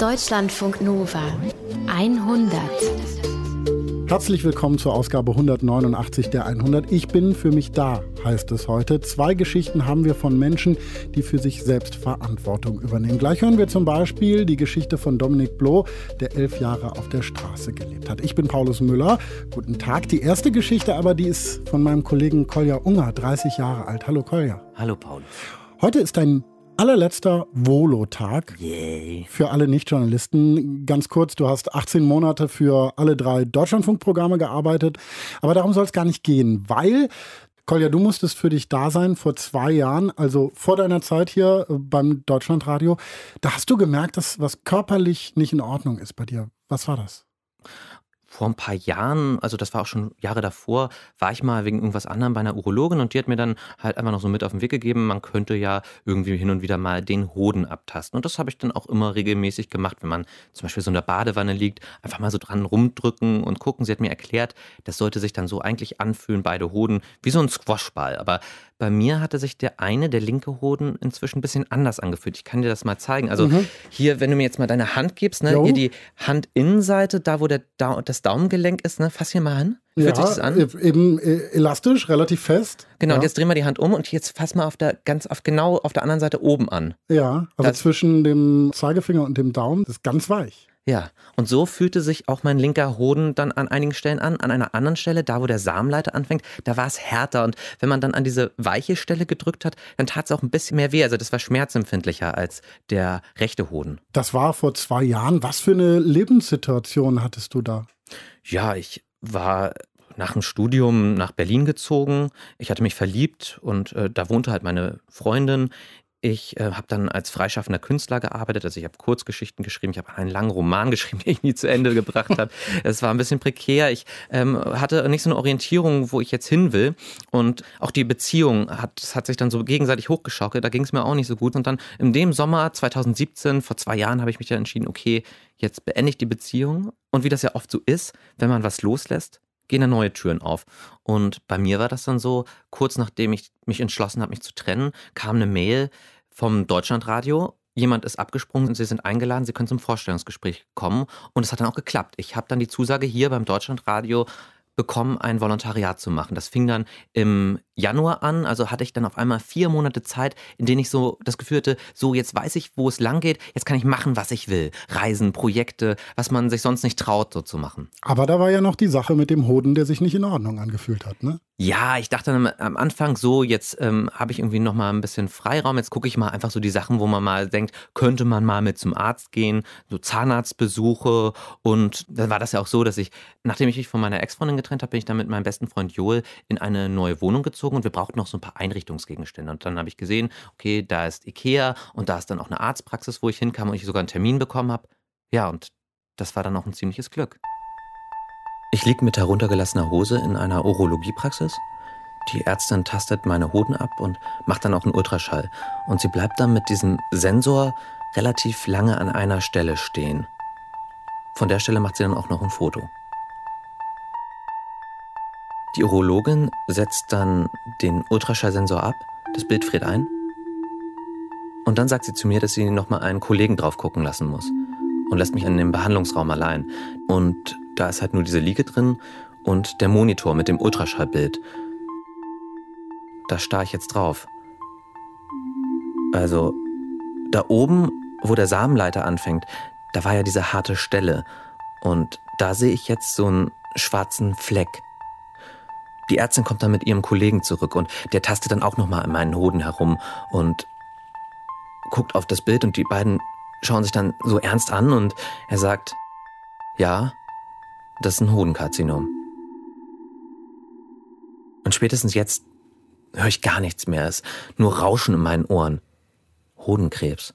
Deutschlandfunk Nova 100. Herzlich willkommen zur Ausgabe 189 der 100. Ich bin für mich da, heißt es heute. Zwei Geschichten haben wir von Menschen, die für sich selbst Verantwortung übernehmen. Gleich hören wir zum Beispiel die Geschichte von Dominik Bloh, der elf Jahre auf der Straße gelebt hat. Ich bin Paulus Müller. Guten Tag. Die erste Geschichte aber, die ist von meinem Kollegen Kolja Unger, 30 Jahre alt. Hallo Kolja. Hallo Paulus. Heute ist ein allerletzter Volo-Tag Yay. für alle Nicht-Journalisten. Ganz kurz, du hast 18 Monate für alle drei Deutschlandfunkprogramme gearbeitet, aber darum soll es gar nicht gehen, weil Kolja, du musstest für dich da sein vor zwei Jahren, also vor deiner Zeit hier äh, beim Deutschlandradio. Da hast du gemerkt, dass was körperlich nicht in Ordnung ist bei dir. Was war das? Vor ein paar Jahren, also das war auch schon Jahre davor, war ich mal wegen irgendwas anderem bei einer Urologin und die hat mir dann halt einfach noch so mit auf den Weg gegeben, man könnte ja irgendwie hin und wieder mal den Hoden abtasten. Und das habe ich dann auch immer regelmäßig gemacht, wenn man zum Beispiel so in der Badewanne liegt, einfach mal so dran rumdrücken und gucken. Sie hat mir erklärt, das sollte sich dann so eigentlich anfühlen, beide Hoden, wie so ein Squashball. Aber bei mir hatte sich der eine, der linke Hoden, inzwischen ein bisschen anders angefühlt. Ich kann dir das mal zeigen. Also Mhm. hier, wenn du mir jetzt mal deine Hand gibst, ne, Jo. hier die Handinnenseite, da wo der da das Daumengelenk ist, ne, fass hier mal an. Fühlt sich das an? eben äh, elastisch, relativ fest. Genau, ja. und jetzt drehen wir die Hand um und jetzt fass mal auf der ganz auf genau auf der anderen Seite oben an. Ja, also Das- zwischen dem Zeigefinger und dem Daumen ist ganz weich. Ja, und so fühlte sich auch mein linker Hoden dann an einigen Stellen an. An einer anderen Stelle, da wo der Samenleiter anfängt, da war es härter. Und wenn man dann an diese weiche Stelle gedrückt hat, dann tat es auch ein bisschen mehr weh. Also das war schmerzempfindlicher als der rechte Hoden. Das war vor zwei Jahren. Was für eine Lebenssituation hattest du da? Ja, ich war nach dem Studium nach Berlin gezogen. Ich hatte mich verliebt und äh, da wohnte halt meine Freundin. Ich äh, habe dann als freischaffender Künstler gearbeitet, also ich habe Kurzgeschichten geschrieben, ich habe einen langen Roman geschrieben, den ich nie zu Ende gebracht habe. Es war ein bisschen prekär. Ich ähm, hatte nicht so eine Orientierung, wo ich jetzt hin will. Und auch die Beziehung hat, hat sich dann so gegenseitig hochgeschaukelt. Da ging es mir auch nicht so gut. Und dann in dem Sommer 2017, vor zwei Jahren, habe ich mich dann entschieden, okay, jetzt beende ich die Beziehung. Und wie das ja oft so ist, wenn man was loslässt, gehen dann neue Türen auf. Und bei mir war das dann so, kurz nachdem ich mich entschlossen habe, mich zu trennen, kam eine Mail vom Deutschlandradio. Jemand ist abgesprungen und Sie sind eingeladen, Sie können zum Vorstellungsgespräch kommen. Und es hat dann auch geklappt. Ich habe dann die Zusage hier beim Deutschlandradio bekommen, ein Volontariat zu machen. Das fing dann im Januar an, also hatte ich dann auf einmal vier Monate Zeit, in denen ich so das Gefühl hatte, so jetzt weiß ich, wo es lang geht, jetzt kann ich machen, was ich will. Reisen, Projekte, was man sich sonst nicht traut, so zu machen. Aber da war ja noch die Sache mit dem Hoden, der sich nicht in Ordnung angefühlt hat, ne? Ja, ich dachte am, am Anfang so, jetzt ähm, habe ich irgendwie noch mal ein bisschen Freiraum. Jetzt gucke ich mal einfach so die Sachen, wo man mal denkt, könnte man mal mit zum Arzt gehen, so Zahnarztbesuche. Und dann war das ja auch so, dass ich, nachdem ich mich von meiner Ex-Freundin getrennt habe, bin ich dann mit meinem besten Freund Joel in eine neue Wohnung gezogen und wir brauchten noch so ein paar Einrichtungsgegenstände. Und dann habe ich gesehen, okay, da ist Ikea und da ist dann auch eine Arztpraxis, wo ich hinkam und ich sogar einen Termin bekommen habe. Ja, und das war dann auch ein ziemliches Glück. Ich liege mit heruntergelassener Hose in einer Urologiepraxis. Die Ärztin tastet meine Hoden ab und macht dann auch einen Ultraschall. Und sie bleibt dann mit diesem Sensor relativ lange an einer Stelle stehen. Von der Stelle macht sie dann auch noch ein Foto. Die Urologin setzt dann den Ultraschallsensor ab, das Bild friert ein. Und dann sagt sie zu mir, dass sie nochmal einen Kollegen drauf gucken lassen muss. Und lässt mich in den Behandlungsraum allein. Und da ist halt nur diese Liege drin und der Monitor mit dem Ultraschallbild. Da starre ich jetzt drauf. Also, da oben, wo der Samenleiter anfängt, da war ja diese harte Stelle. Und da sehe ich jetzt so einen schwarzen Fleck. Die Ärztin kommt dann mit ihrem Kollegen zurück und der tastet dann auch nochmal an meinen Hoden herum und guckt auf das Bild und die beiden schauen sich dann so ernst an und er sagt, ja, das ist ein Hodenkarzinom. Und spätestens jetzt höre ich gar nichts mehr. Es ist nur Rauschen in meinen Ohren. Hodenkrebs.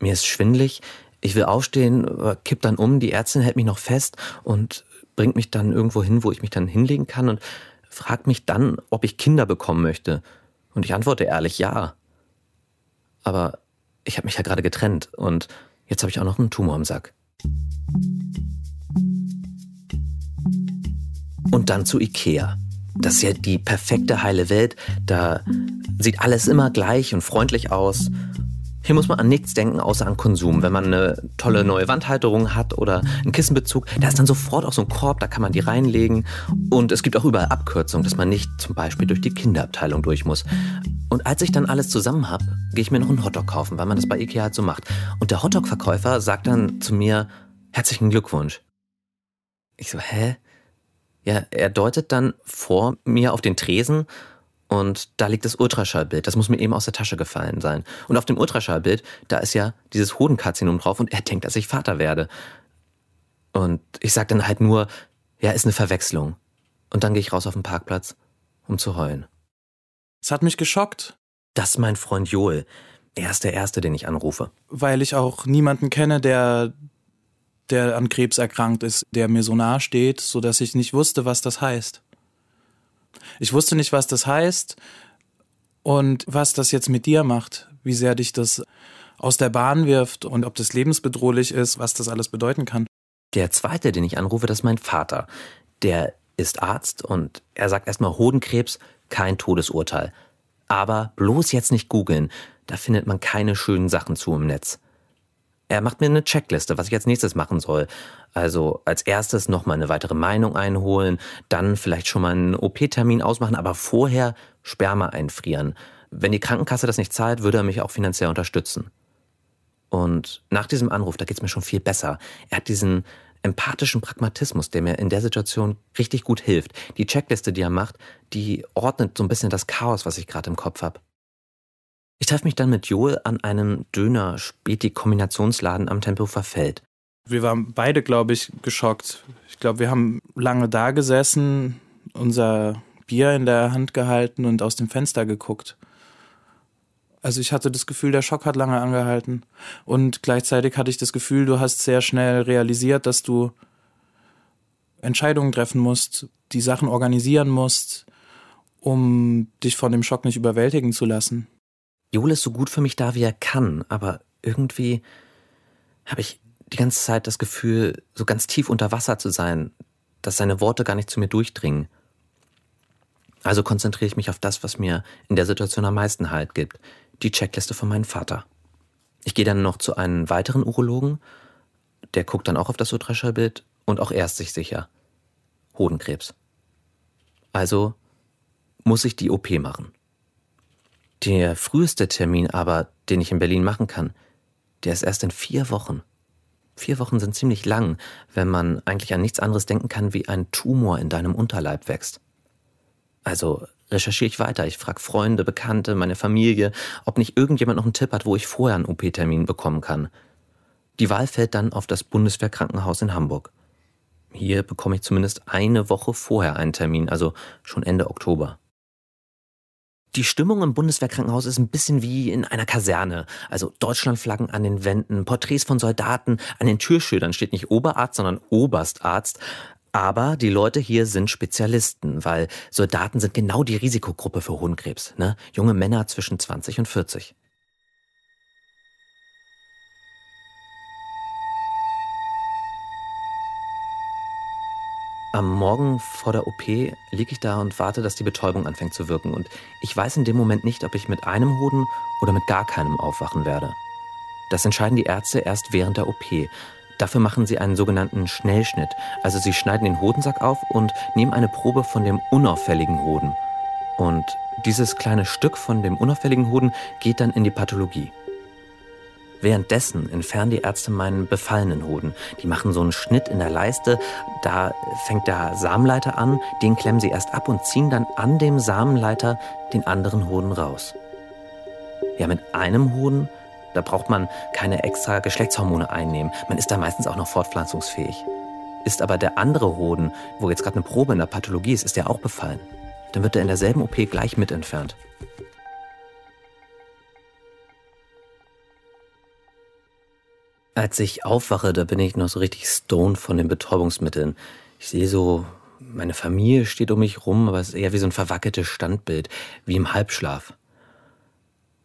Mir ist schwindlig. Ich will aufstehen, kipp dann um. Die Ärztin hält mich noch fest und bringt mich dann irgendwo hin, wo ich mich dann hinlegen kann und fragt mich dann, ob ich Kinder bekommen möchte. Und ich antworte ehrlich, ja. Aber ich habe mich ja gerade getrennt und jetzt habe ich auch noch einen Tumor im Sack. Und dann zu Ikea. Das ist ja die perfekte heile Welt. Da sieht alles immer gleich und freundlich aus. Hier muss man an nichts denken, außer an Konsum. Wenn man eine tolle neue Wandhalterung hat oder einen Kissenbezug, da ist dann sofort auch so ein Korb, da kann man die reinlegen. Und es gibt auch überall Abkürzungen, dass man nicht zum Beispiel durch die Kinderabteilung durch muss. Und als ich dann alles zusammen habe, gehe ich mir noch einen Hotdog kaufen, weil man das bei Ikea halt so macht. Und der Hotdog-Verkäufer sagt dann zu mir, herzlichen Glückwunsch. Ich so, hä? Ja, er deutet dann vor mir auf den Tresen und da liegt das Ultraschallbild. Das muss mir eben aus der Tasche gefallen sein. Und auf dem Ultraschallbild, da ist ja dieses Hodenkarzinom drauf und er denkt, dass ich Vater werde. Und ich sag dann halt nur, ja, ist eine Verwechslung. Und dann gehe ich raus auf den Parkplatz, um zu heulen. Es hat mich geschockt. Das ist mein Freund Joel. Er ist der Erste, den ich anrufe. Weil ich auch niemanden kenne, der, der an Krebs erkrankt ist, der mir so nahe steht, sodass ich nicht wusste, was das heißt. Ich wusste nicht, was das heißt und was das jetzt mit dir macht, wie sehr dich das aus der Bahn wirft und ob das lebensbedrohlich ist, was das alles bedeuten kann. Der zweite, den ich anrufe, das ist mein Vater. Der ist Arzt und er sagt erstmal Hodenkrebs, kein Todesurteil. Aber bloß jetzt nicht googeln, da findet man keine schönen Sachen zu im Netz. Er macht mir eine Checkliste, was ich als nächstes machen soll. Also als erstes nochmal eine weitere Meinung einholen, dann vielleicht schon mal einen OP-Termin ausmachen, aber vorher Sperma einfrieren. Wenn die Krankenkasse das nicht zahlt, würde er mich auch finanziell unterstützen. Und nach diesem Anruf, da geht's mir schon viel besser. Er hat diesen empathischen Pragmatismus, der mir in der Situation richtig gut hilft. Die Checkliste, die er macht, die ordnet so ein bisschen das Chaos, was ich gerade im Kopf habe. Ich treffe mich dann mit Joel an einem Döner-Späti-Kombinationsladen am Tempelhofer Feld. Wir waren beide, glaube ich, geschockt. Ich glaube, wir haben lange da gesessen, unser Bier in der Hand gehalten und aus dem Fenster geguckt. Also ich hatte das Gefühl, der Schock hat lange angehalten. Und gleichzeitig hatte ich das Gefühl, du hast sehr schnell realisiert, dass du Entscheidungen treffen musst, die Sachen organisieren musst, um dich von dem Schock nicht überwältigen zu lassen. Joel ist so gut für mich da, wie er kann, aber irgendwie habe ich die ganze Zeit das Gefühl, so ganz tief unter Wasser zu sein, dass seine Worte gar nicht zu mir durchdringen. Also konzentriere ich mich auf das, was mir in der Situation am meisten Halt gibt, die Checkliste von meinem Vater. Ich gehe dann noch zu einem weiteren Urologen, der guckt dann auch auf das Ultraschallbild und auch er ist sich sicher. Hodenkrebs. Also muss ich die OP machen. Der früheste Termin aber, den ich in Berlin machen kann, der ist erst in vier Wochen. Vier Wochen sind ziemlich lang, wenn man eigentlich an nichts anderes denken kann, wie ein Tumor in deinem Unterleib wächst. Also recherchiere ich weiter. Ich frage Freunde, Bekannte, meine Familie, ob nicht irgendjemand noch einen Tipp hat, wo ich vorher einen OP-Termin bekommen kann. Die Wahl fällt dann auf das Bundeswehrkrankenhaus in Hamburg. Hier bekomme ich zumindest eine Woche vorher einen Termin, also schon Ende Oktober. Die Stimmung im Bundeswehrkrankenhaus ist ein bisschen wie in einer Kaserne. Also Deutschlandflaggen an den Wänden, Porträts von Soldaten, an den Türschildern steht nicht Oberarzt, sondern Oberstarzt. Aber die Leute hier sind Spezialisten, weil Soldaten sind genau die Risikogruppe für Hohenkrebs. Ne? Junge Männer zwischen 20 und 40. Am Morgen vor der OP liege ich da und warte, dass die Betäubung anfängt zu wirken. Und ich weiß in dem Moment nicht, ob ich mit einem Hoden oder mit gar keinem aufwachen werde. Das entscheiden die Ärzte erst während der OP. Dafür machen sie einen sogenannten Schnellschnitt. Also sie schneiden den Hodensack auf und nehmen eine Probe von dem unauffälligen Hoden. Und dieses kleine Stück von dem unauffälligen Hoden geht dann in die Pathologie. Währenddessen entfernen die Ärzte meinen befallenen Hoden. Die machen so einen Schnitt in der Leiste. Da fängt der Samenleiter an, den klemmen sie erst ab und ziehen dann an dem Samenleiter den anderen Hoden raus. Ja, mit einem Hoden, da braucht man keine extra Geschlechtshormone einnehmen. Man ist da meistens auch noch fortpflanzungsfähig. Ist aber der andere Hoden, wo jetzt gerade eine Probe in der Pathologie ist, ist der auch befallen. Dann wird er in derselben OP gleich mit entfernt. Als ich aufwache, da bin ich noch so richtig stoned von den Betäubungsmitteln. Ich sehe so, meine Familie steht um mich rum, aber es ist eher wie so ein verwackeltes Standbild, wie im Halbschlaf.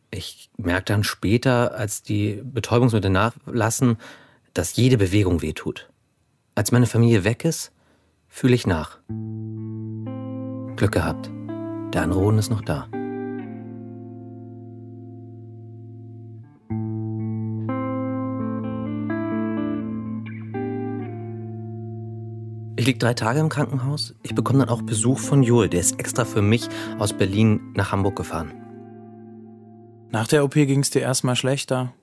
Ich merke dann später, als die Betäubungsmittel nachlassen, dass jede Bewegung wehtut. Als meine Familie weg ist, fühle ich nach. Glück gehabt. Der andere Hoden ist noch da. Liege drei Tage im Krankenhaus. Ich bekomme dann auch Besuch von Joel. Der ist extra für mich aus Berlin nach Hamburg gefahren. Nach der OP ging es dir erstmal schlechter,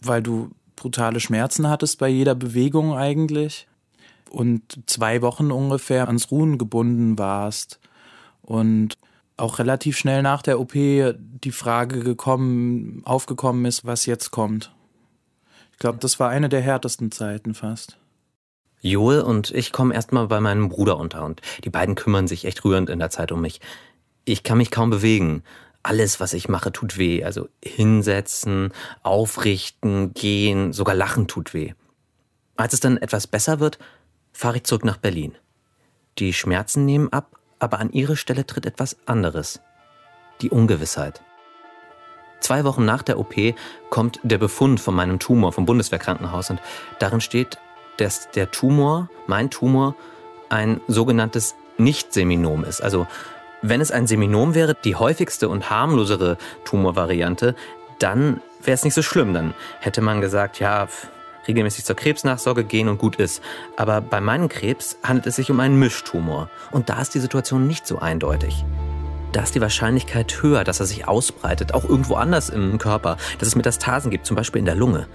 weil du brutale Schmerzen hattest bei jeder Bewegung eigentlich und zwei Wochen ungefähr ans Ruhen gebunden warst und auch relativ schnell nach der OP die Frage gekommen, aufgekommen ist, was jetzt kommt. Ich glaube, das war eine der härtesten Zeiten fast. Joel und ich kommen erstmal bei meinem Bruder unter und die beiden kümmern sich echt rührend in der Zeit um mich. Ich kann mich kaum bewegen. Alles, was ich mache, tut weh. Also hinsetzen, aufrichten, gehen, sogar lachen tut weh. Als es dann etwas besser wird, fahre ich zurück nach Berlin. Die Schmerzen nehmen ab, aber an ihre Stelle tritt etwas anderes. Die Ungewissheit. Zwei Wochen nach der OP kommt der Befund von meinem Tumor vom Bundeswehrkrankenhaus und darin steht, dass der Tumor, mein Tumor, ein sogenanntes Nicht-Seminom ist. Also wenn es ein Seminom wäre, die häufigste und harmlosere Tumorvariante, dann wäre es nicht so schlimm. Dann hätte man gesagt, ja, regelmäßig zur Krebsnachsorge gehen und gut ist. Aber bei meinem Krebs handelt es sich um einen Mischtumor. Und da ist die Situation nicht so eindeutig. Da ist die Wahrscheinlichkeit höher, dass er sich ausbreitet, auch irgendwo anders im Körper, dass es Metastasen gibt, zum Beispiel in der Lunge.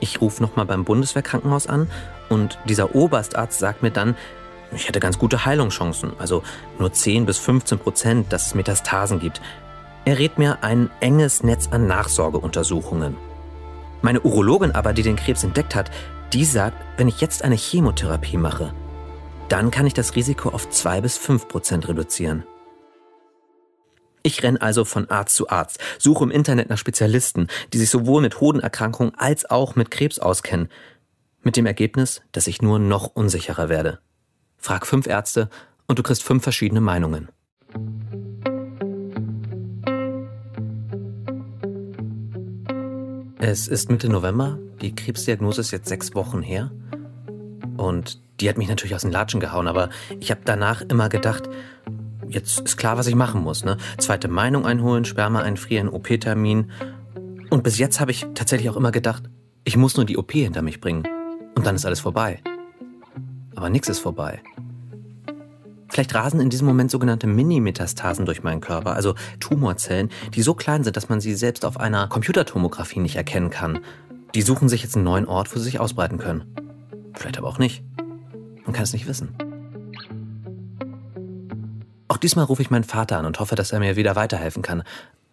Ich rufe nochmal beim Bundeswehrkrankenhaus an und dieser Oberstarzt sagt mir dann, ich hätte ganz gute Heilungschancen, also nur 10 bis 15 Prozent, dass es Metastasen gibt. Er rät mir ein enges Netz an Nachsorgeuntersuchungen. Meine Urologin aber, die den Krebs entdeckt hat, die sagt, wenn ich jetzt eine Chemotherapie mache, dann kann ich das Risiko auf 2 bis 5 Prozent reduzieren. Ich renne also von Arzt zu Arzt, suche im Internet nach Spezialisten, die sich sowohl mit Hodenerkrankungen als auch mit Krebs auskennen. Mit dem Ergebnis, dass ich nur noch unsicherer werde. Frag fünf Ärzte und du kriegst fünf verschiedene Meinungen. Es ist Mitte November. Die Krebsdiagnose ist jetzt sechs Wochen her. Und die hat mich natürlich aus den Latschen gehauen, aber ich habe danach immer gedacht, jetzt ist klar, was ich machen muss. Ne? Zweite Meinung einholen, Sperma einfrieren, OP-Termin. Und bis jetzt habe ich tatsächlich auch immer gedacht, ich muss nur die OP hinter mich bringen. Und dann ist alles vorbei. Aber nichts ist vorbei. Vielleicht rasen in diesem Moment sogenannte Mini-Metastasen durch meinen Körper, also Tumorzellen, die so klein sind, dass man sie selbst auf einer Computertomographie nicht erkennen kann. Die suchen sich jetzt einen neuen Ort, wo sie sich ausbreiten können. Vielleicht aber auch nicht. Man kann es nicht wissen. Auch diesmal rufe ich meinen Vater an und hoffe, dass er mir wieder weiterhelfen kann.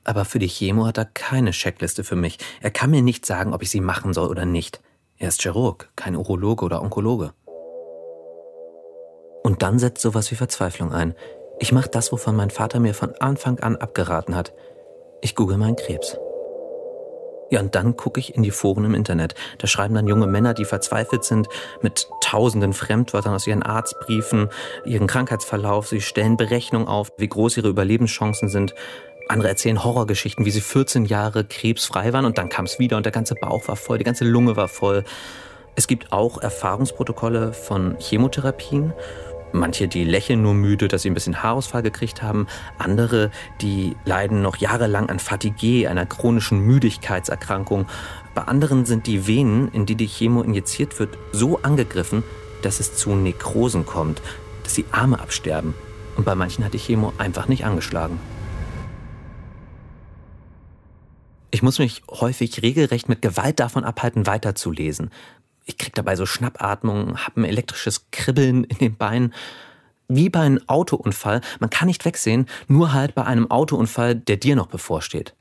Aber für die Chemo hat er keine Checkliste für mich. Er kann mir nicht sagen, ob ich sie machen soll oder nicht. Er ist Chirurg, kein Urologe oder Onkologe. Und dann setzt sowas wie Verzweiflung ein. Ich mache das, wovon mein Vater mir von Anfang an abgeraten hat. Ich google meinen Krebs. Ja, und dann gucke ich in die Foren im Internet. Da schreiben dann junge Männer, die verzweifelt sind, mit tausenden Fremdwörtern aus ihren Arztbriefen, ihren Krankheitsverlauf. Sie stellen Berechnungen auf, wie groß ihre Überlebenschancen sind. Andere erzählen Horrorgeschichten, wie sie 14 Jahre krebsfrei waren und dann kam es wieder und der ganze Bauch war voll, die ganze Lunge war voll. Es gibt auch Erfahrungsprotokolle von Chemotherapien Manche, die lächeln nur müde, dass sie ein bisschen Haarausfall gekriegt haben. Andere, die leiden noch jahrelang an Fatigue, einer chronischen Müdigkeitserkrankung. Bei anderen sind die Venen, in die die Chemo injiziert wird, so angegriffen, dass es zu Nekrosen kommt, dass die Arme absterben. Und bei manchen hat die Chemo einfach nicht angeschlagen. Ich muss mich häufig regelrecht mit Gewalt davon abhalten, weiterzulesen ich krieg dabei so Schnappatmung, habe ein elektrisches Kribbeln in den Beinen. Wie bei einem Autounfall. Man kann nicht wegsehen, nur halt bei einem Autounfall, der dir noch bevorsteht.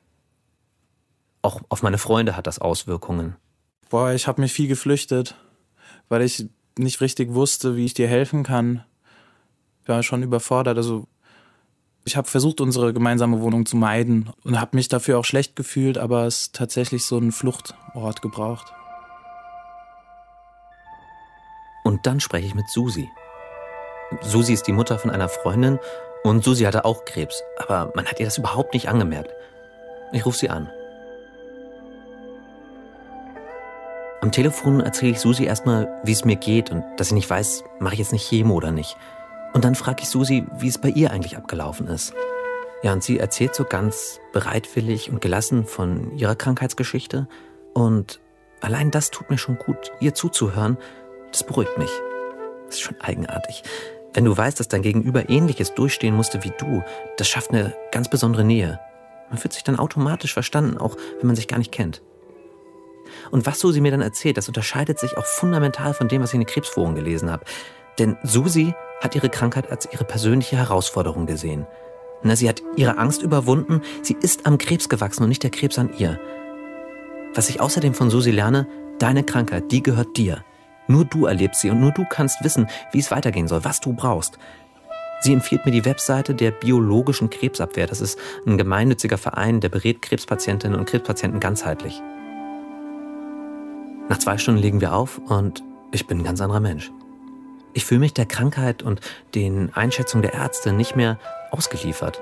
Auch auf meine Freunde hat das Auswirkungen. Boah, ich habe mich viel geflüchtet, weil ich nicht richtig wusste, wie ich dir helfen kann. Ich war schon überfordert. Also ich habe versucht, unsere gemeinsame Wohnung zu meiden und habe mich dafür auch schlecht gefühlt, aber es tatsächlich so einen Fluchtort gebraucht. Und dann spreche ich mit Susi. Susi ist die Mutter von einer Freundin und Susi hatte auch Krebs, aber man hat ihr das überhaupt nicht angemerkt. Ich rufe sie an. Am Telefon erzähle ich Susi erstmal, wie es mir geht und dass ich nicht weiß, mache ich jetzt nicht Chemo oder nicht. Und dann frage ich Susi, wie es bei ihr eigentlich abgelaufen ist. Ja, und sie erzählt so ganz bereitwillig und gelassen von ihrer Krankheitsgeschichte. Und allein das tut mir schon gut, ihr zuzuhören das beruhigt mich. Das ist schon eigenartig. Wenn du weißt, dass dein Gegenüber ähnliches durchstehen musste wie du, das schafft eine ganz besondere Nähe. Man fühlt sich dann automatisch verstanden, auch wenn man sich gar nicht kennt. Und was Susi mir dann erzählt, das unterscheidet sich auch fundamental von dem, was ich in den Krebsforen gelesen habe. Denn Susi hat ihre Krankheit als ihre persönliche Herausforderung gesehen. Na, sie hat ihre Angst überwunden, sie ist am Krebs gewachsen und nicht der Krebs an ihr. Was ich außerdem von Susi lerne, deine Krankheit, die gehört dir. Nur du erlebst sie und nur du kannst wissen, wie es weitergehen soll, was du brauchst. Sie empfiehlt mir die Webseite der biologischen Krebsabwehr. Das ist ein gemeinnütziger Verein, der berät Krebspatientinnen und Krebspatienten ganzheitlich. Nach zwei Stunden legen wir auf und ich bin ein ganz anderer Mensch. Ich fühle mich der Krankheit und den Einschätzungen der Ärzte nicht mehr ausgeliefert.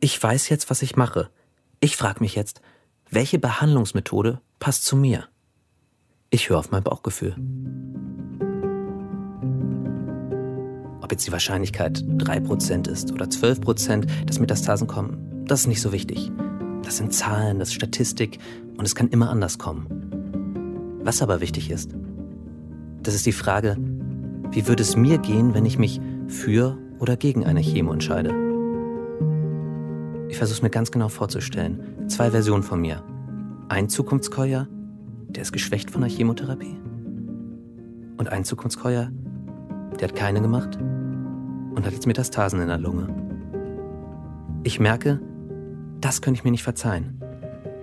Ich weiß jetzt, was ich mache. Ich frage mich jetzt, welche Behandlungsmethode passt zu mir? Ich höre auf mein Bauchgefühl. Ob jetzt die Wahrscheinlichkeit 3% ist oder 12%, dass Metastasen kommen, das ist nicht so wichtig. Das sind Zahlen, das ist Statistik und es kann immer anders kommen. Was aber wichtig ist, das ist die Frage, wie würde es mir gehen, wenn ich mich für oder gegen eine Chemo entscheide? Ich versuche es mir ganz genau vorzustellen. Zwei Versionen von mir. Ein Zukunftskeuer, der ist geschwächt von der Chemotherapie. Und ein Zukunftskeuer, der hat keine gemacht und hat jetzt Metastasen in der Lunge. Ich merke, das könnte ich mir nicht verzeihen.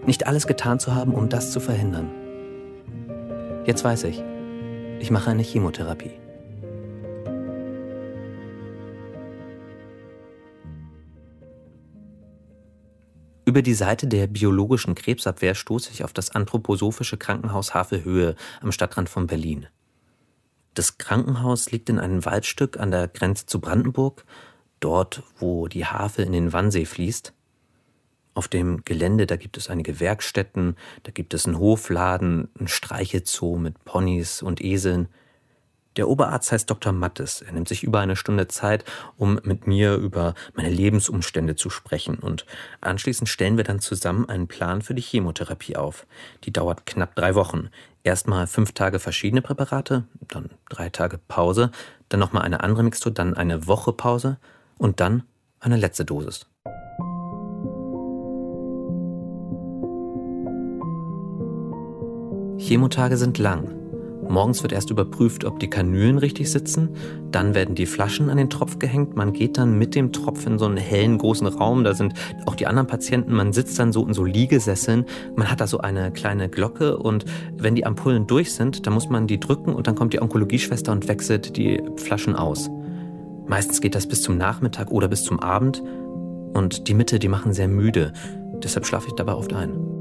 Nicht alles getan zu haben, um das zu verhindern. Jetzt weiß ich, ich mache eine Chemotherapie. Über die Seite der biologischen Krebsabwehr stoße ich auf das anthroposophische Krankenhaus Havelhöhe am Stadtrand von Berlin. Das Krankenhaus liegt in einem Waldstück an der Grenze zu Brandenburg, dort, wo die Havel in den Wannsee fließt. Auf dem Gelände, da gibt es einige Werkstätten, da gibt es einen Hofladen, einen Streichelzoo mit Ponys und Eseln. Der Oberarzt heißt Dr. Mattes. Er nimmt sich über eine Stunde Zeit, um mit mir über meine Lebensumstände zu sprechen. Und anschließend stellen wir dann zusammen einen Plan für die Chemotherapie auf. Die dauert knapp drei Wochen. Erstmal fünf Tage verschiedene Präparate, dann drei Tage Pause, dann nochmal eine andere Mixtur, dann eine Woche Pause und dann eine letzte Dosis. Chemotage sind lang. Morgens wird erst überprüft, ob die Kanülen richtig sitzen. Dann werden die Flaschen an den Tropf gehängt. Man geht dann mit dem Tropf in so einen hellen, großen Raum. Da sind auch die anderen Patienten. Man sitzt dann so in so Liegesesseln. Man hat da so eine kleine Glocke und wenn die Ampullen durch sind, dann muss man die drücken und dann kommt die Onkologieschwester und wechselt die Flaschen aus. Meistens geht das bis zum Nachmittag oder bis zum Abend. Und die Mitte, die machen sehr müde. Deshalb schlafe ich dabei oft ein.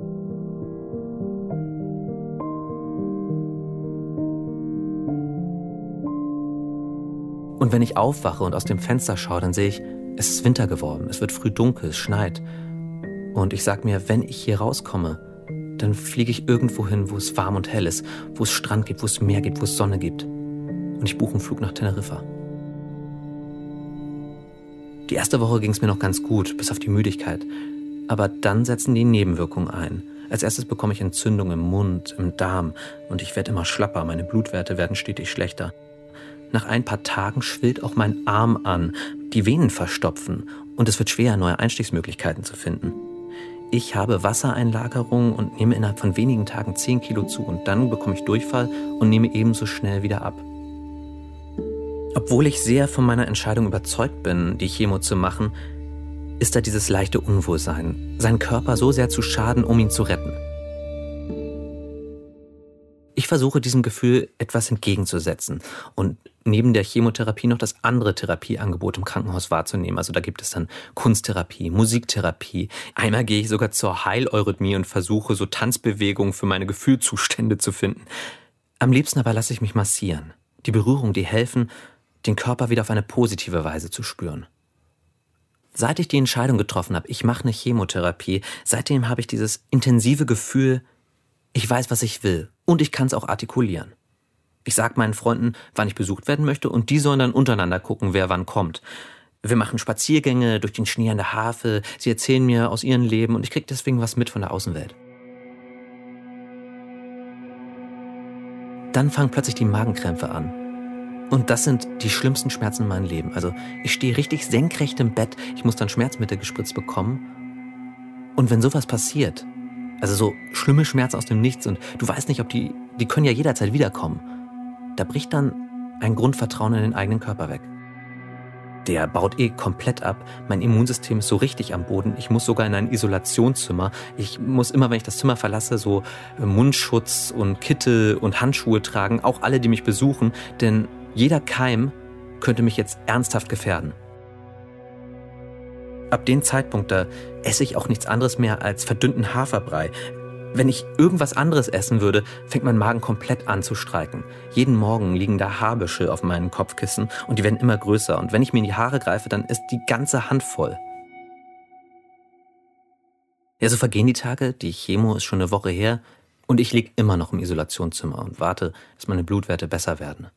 Und wenn ich aufwache und aus dem Fenster schaue, dann sehe ich, es ist Winter geworden, es wird früh dunkel, es schneit. Und ich sage mir, wenn ich hier rauskomme, dann fliege ich irgendwo hin, wo es warm und hell ist, wo es Strand gibt, wo es Meer gibt, wo es Sonne gibt. Und ich buche einen Flug nach Teneriffa. Die erste Woche ging es mir noch ganz gut, bis auf die Müdigkeit. Aber dann setzen die Nebenwirkungen ein. Als erstes bekomme ich Entzündung im Mund, im Darm und ich werde immer schlapper, meine Blutwerte werden stetig schlechter. Nach ein paar Tagen schwillt auch mein Arm an, die Venen verstopfen und es wird schwer, neue Einstiegsmöglichkeiten zu finden. Ich habe Wassereinlagerung und nehme innerhalb von wenigen Tagen 10 Kilo zu und dann bekomme ich Durchfall und nehme ebenso schnell wieder ab. Obwohl ich sehr von meiner Entscheidung überzeugt bin, die Chemo zu machen, ist da dieses leichte Unwohlsein, seinen Körper so sehr zu schaden, um ihn zu retten. Ich versuche diesem Gefühl etwas entgegenzusetzen und neben der Chemotherapie noch das andere Therapieangebot im Krankenhaus wahrzunehmen. Also da gibt es dann Kunsttherapie, Musiktherapie. Einmal gehe ich sogar zur Heileurythmie und versuche so Tanzbewegungen für meine Gefühlzustände zu finden. Am liebsten aber lasse ich mich massieren. Die Berührung, die helfen, den Körper wieder auf eine positive Weise zu spüren. Seit ich die Entscheidung getroffen habe, ich mache eine Chemotherapie, seitdem habe ich dieses intensive Gefühl, ich weiß, was ich will und ich kann es auch artikulieren. Ich sag meinen Freunden, wann ich besucht werden möchte und die sollen dann untereinander gucken, wer wann kommt. Wir machen Spaziergänge durch den Schnee an der Havel, sie erzählen mir aus ihrem Leben und ich krieg deswegen was mit von der Außenwelt. Dann fangen plötzlich die Magenkrämpfe an. Und das sind die schlimmsten Schmerzen in meinem Leben. Also ich stehe richtig senkrecht im Bett, ich muss dann Schmerzmittel gespritzt bekommen. Und wenn sowas passiert, also so schlimme Schmerzen aus dem Nichts und du weißt nicht, ob die, die können ja jederzeit wiederkommen, da bricht dann ein Grundvertrauen in den eigenen Körper weg. Der baut eh komplett ab. Mein Immunsystem ist so richtig am Boden. Ich muss sogar in ein Isolationszimmer. Ich muss immer, wenn ich das Zimmer verlasse, so Mundschutz und Kittel und Handschuhe tragen. Auch alle, die mich besuchen. Denn jeder Keim könnte mich jetzt ernsthaft gefährden. Ab dem Zeitpunkt, da esse ich auch nichts anderes mehr als verdünnten Haferbrei. Wenn ich irgendwas anderes essen würde, fängt mein Magen komplett an zu streiken. Jeden Morgen liegen da Haarbüschel auf meinen Kopfkissen und die werden immer größer. Und wenn ich mir in die Haare greife, dann ist die ganze Hand voll. Ja, so vergehen die Tage, die Chemo ist schon eine Woche her und ich lieg immer noch im Isolationszimmer und warte, dass meine Blutwerte besser werden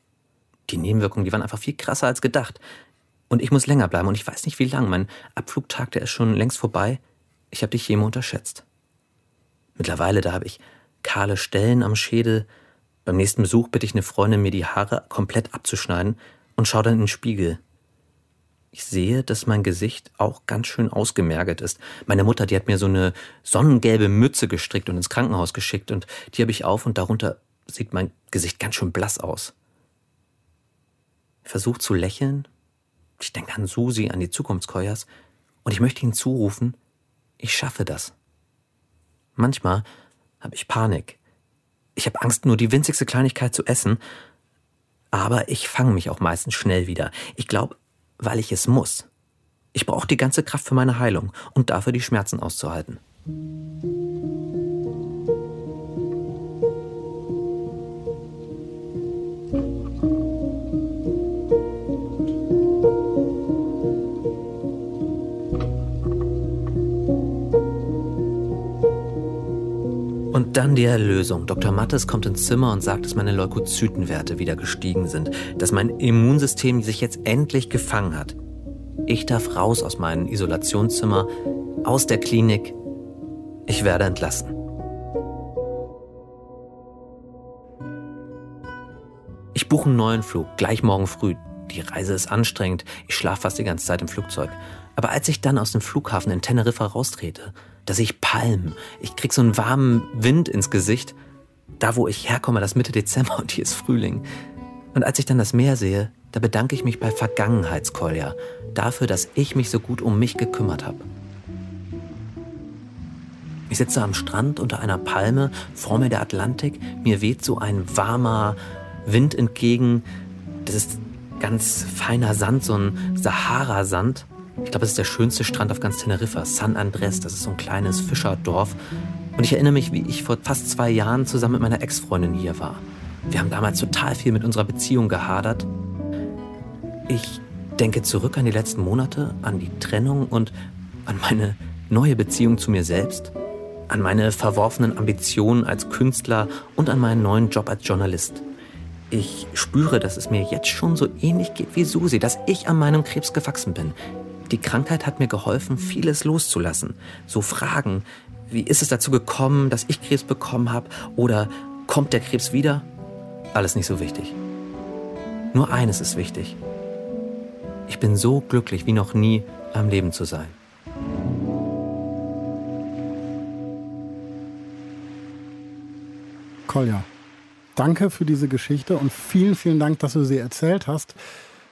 die Nebenwirkungen, die waren einfach viel krasser als gedacht. Und ich muss länger bleiben und ich weiß nicht wie lang. Mein Abflugtag, der ist schon längst vorbei. Ich habe die Chemo unterschätzt. Mittlerweile, da habe ich kahle Stellen am Schädel. Beim nächsten Besuch bitte ich eine Freundin, mir die Haare komplett abzuschneiden und schaue dann in den Spiegel. Ich sehe, dass mein Gesicht auch ganz schön ausgemergelt ist. Meine Mutter, die hat mir so eine sonnengelbe Mütze gestrickt und ins Krankenhaus geschickt und die habe ich auf und darunter sieht mein Gesicht ganz schön blass aus versuche zu lächeln. Ich denke an Susi, an die Zukunftskoyers und ich möchte ihnen zurufen, ich schaffe das. Manchmal habe ich Panik. Ich habe Angst, nur die winzigste Kleinigkeit zu essen, aber ich fange mich auch meistens schnell wieder. Ich glaube, weil ich es muss. Ich brauche die ganze Kraft für meine Heilung und dafür die Schmerzen auszuhalten. Und dann die Erlösung. Dr. Mattes kommt ins Zimmer und sagt, dass meine Leukozytenwerte wieder gestiegen sind, dass mein Immunsystem sich jetzt endlich gefangen hat. Ich darf raus aus meinem Isolationszimmer, aus der Klinik. Ich werde entlassen. Ich buche einen neuen Flug, gleich morgen früh. Die Reise ist anstrengend, ich schlafe fast die ganze Zeit im Flugzeug. Aber als ich dann aus dem Flughafen in Teneriffa raustrete, da sehe ich Palmen, ich krieg so einen warmen Wind ins Gesicht. Da, wo ich herkomme, das Mitte Dezember und hier ist Frühling. Und als ich dann das Meer sehe, da bedanke ich mich bei Vergangenheitskolja dafür, dass ich mich so gut um mich gekümmert habe. Ich sitze am Strand unter einer Palme, vor mir der Atlantik, mir weht so ein warmer Wind entgegen. Das ist ganz feiner Sand, so ein Sahara-Sand. Ich glaube, es ist der schönste Strand auf ganz Teneriffa, San Andres. Das ist so ein kleines Fischerdorf. Und ich erinnere mich, wie ich vor fast zwei Jahren zusammen mit meiner Ex-Freundin hier war. Wir haben damals total viel mit unserer Beziehung gehadert. Ich denke zurück an die letzten Monate, an die Trennung und an meine neue Beziehung zu mir selbst, an meine verworfenen Ambitionen als Künstler und an meinen neuen Job als Journalist. Ich spüre, dass es mir jetzt schon so ähnlich geht wie Susi, dass ich an meinem Krebs gewachsen bin. Die Krankheit hat mir geholfen, vieles loszulassen. So Fragen, wie ist es dazu gekommen, dass ich Krebs bekommen habe? Oder kommt der Krebs wieder? Alles nicht so wichtig. Nur eines ist wichtig. Ich bin so glücklich wie noch nie am Leben zu sein. Kolja, danke für diese Geschichte und vielen, vielen Dank, dass du sie erzählt hast.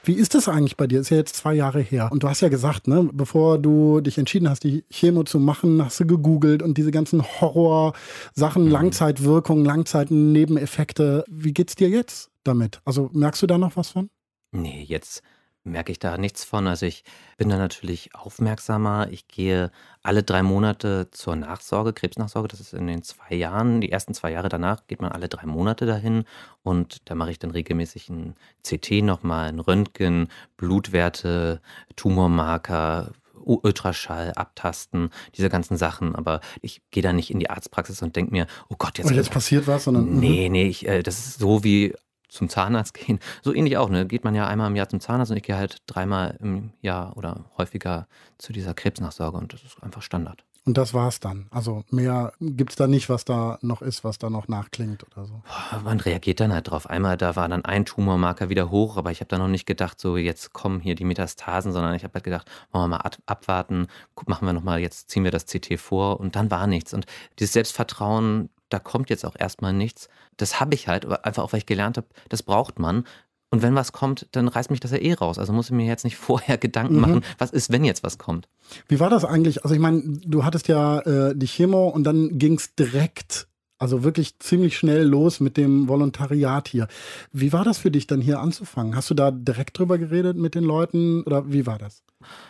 Wie ist das eigentlich bei dir? Ist ja jetzt zwei Jahre her. Und du hast ja gesagt, ne, bevor du dich entschieden hast, die Chemo zu machen, hast du gegoogelt und diese ganzen Horror-Sachen, mhm. Langzeitwirkungen, Langzeitnebeneffekte. Wie geht's dir jetzt damit? Also merkst du da noch was von? Nee, jetzt merke ich da nichts von. Also ich bin da natürlich aufmerksamer. Ich gehe alle drei Monate zur Nachsorge, Krebsnachsorge. Das ist in den zwei Jahren. Die ersten zwei Jahre danach geht man alle drei Monate dahin. Und da mache ich dann regelmäßig ein CT nochmal, ein Röntgen, Blutwerte, Tumormarker, Ultraschall, abtasten, diese ganzen Sachen. Aber ich gehe da nicht in die Arztpraxis und denke mir, oh Gott, jetzt. Und jetzt passiert was, sondern. Nee, mhm. nee, ich, äh, das ist so wie zum Zahnarzt gehen. So ähnlich auch, ne? Geht man ja einmal im Jahr zum Zahnarzt und ich gehe halt dreimal im Jahr oder häufiger zu dieser Krebsnachsorge und das ist einfach Standard. Und das war's dann. Also mehr gibt's da nicht, was da noch ist, was da noch nachklingt oder so. Man reagiert dann halt drauf. Einmal, da war dann ein Tumormarker wieder hoch, aber ich habe da noch nicht gedacht, so jetzt kommen hier die Metastasen, sondern ich habe halt gedacht, wollen wir mal abwarten, machen wir nochmal, jetzt ziehen wir das CT vor und dann war nichts. Und dieses Selbstvertrauen, da kommt jetzt auch erstmal nichts. Das habe ich halt, einfach auch, weil ich gelernt habe, das braucht man. Und wenn was kommt, dann reißt mich das ja eh raus. Also muss ich mir jetzt nicht vorher Gedanken mhm. machen, was ist, wenn jetzt was kommt. Wie war das eigentlich? Also ich meine, du hattest ja äh, die Chemo und dann ging es direkt, also wirklich ziemlich schnell los mit dem Volontariat hier. Wie war das für dich dann hier anzufangen? Hast du da direkt drüber geredet mit den Leuten oder wie war das?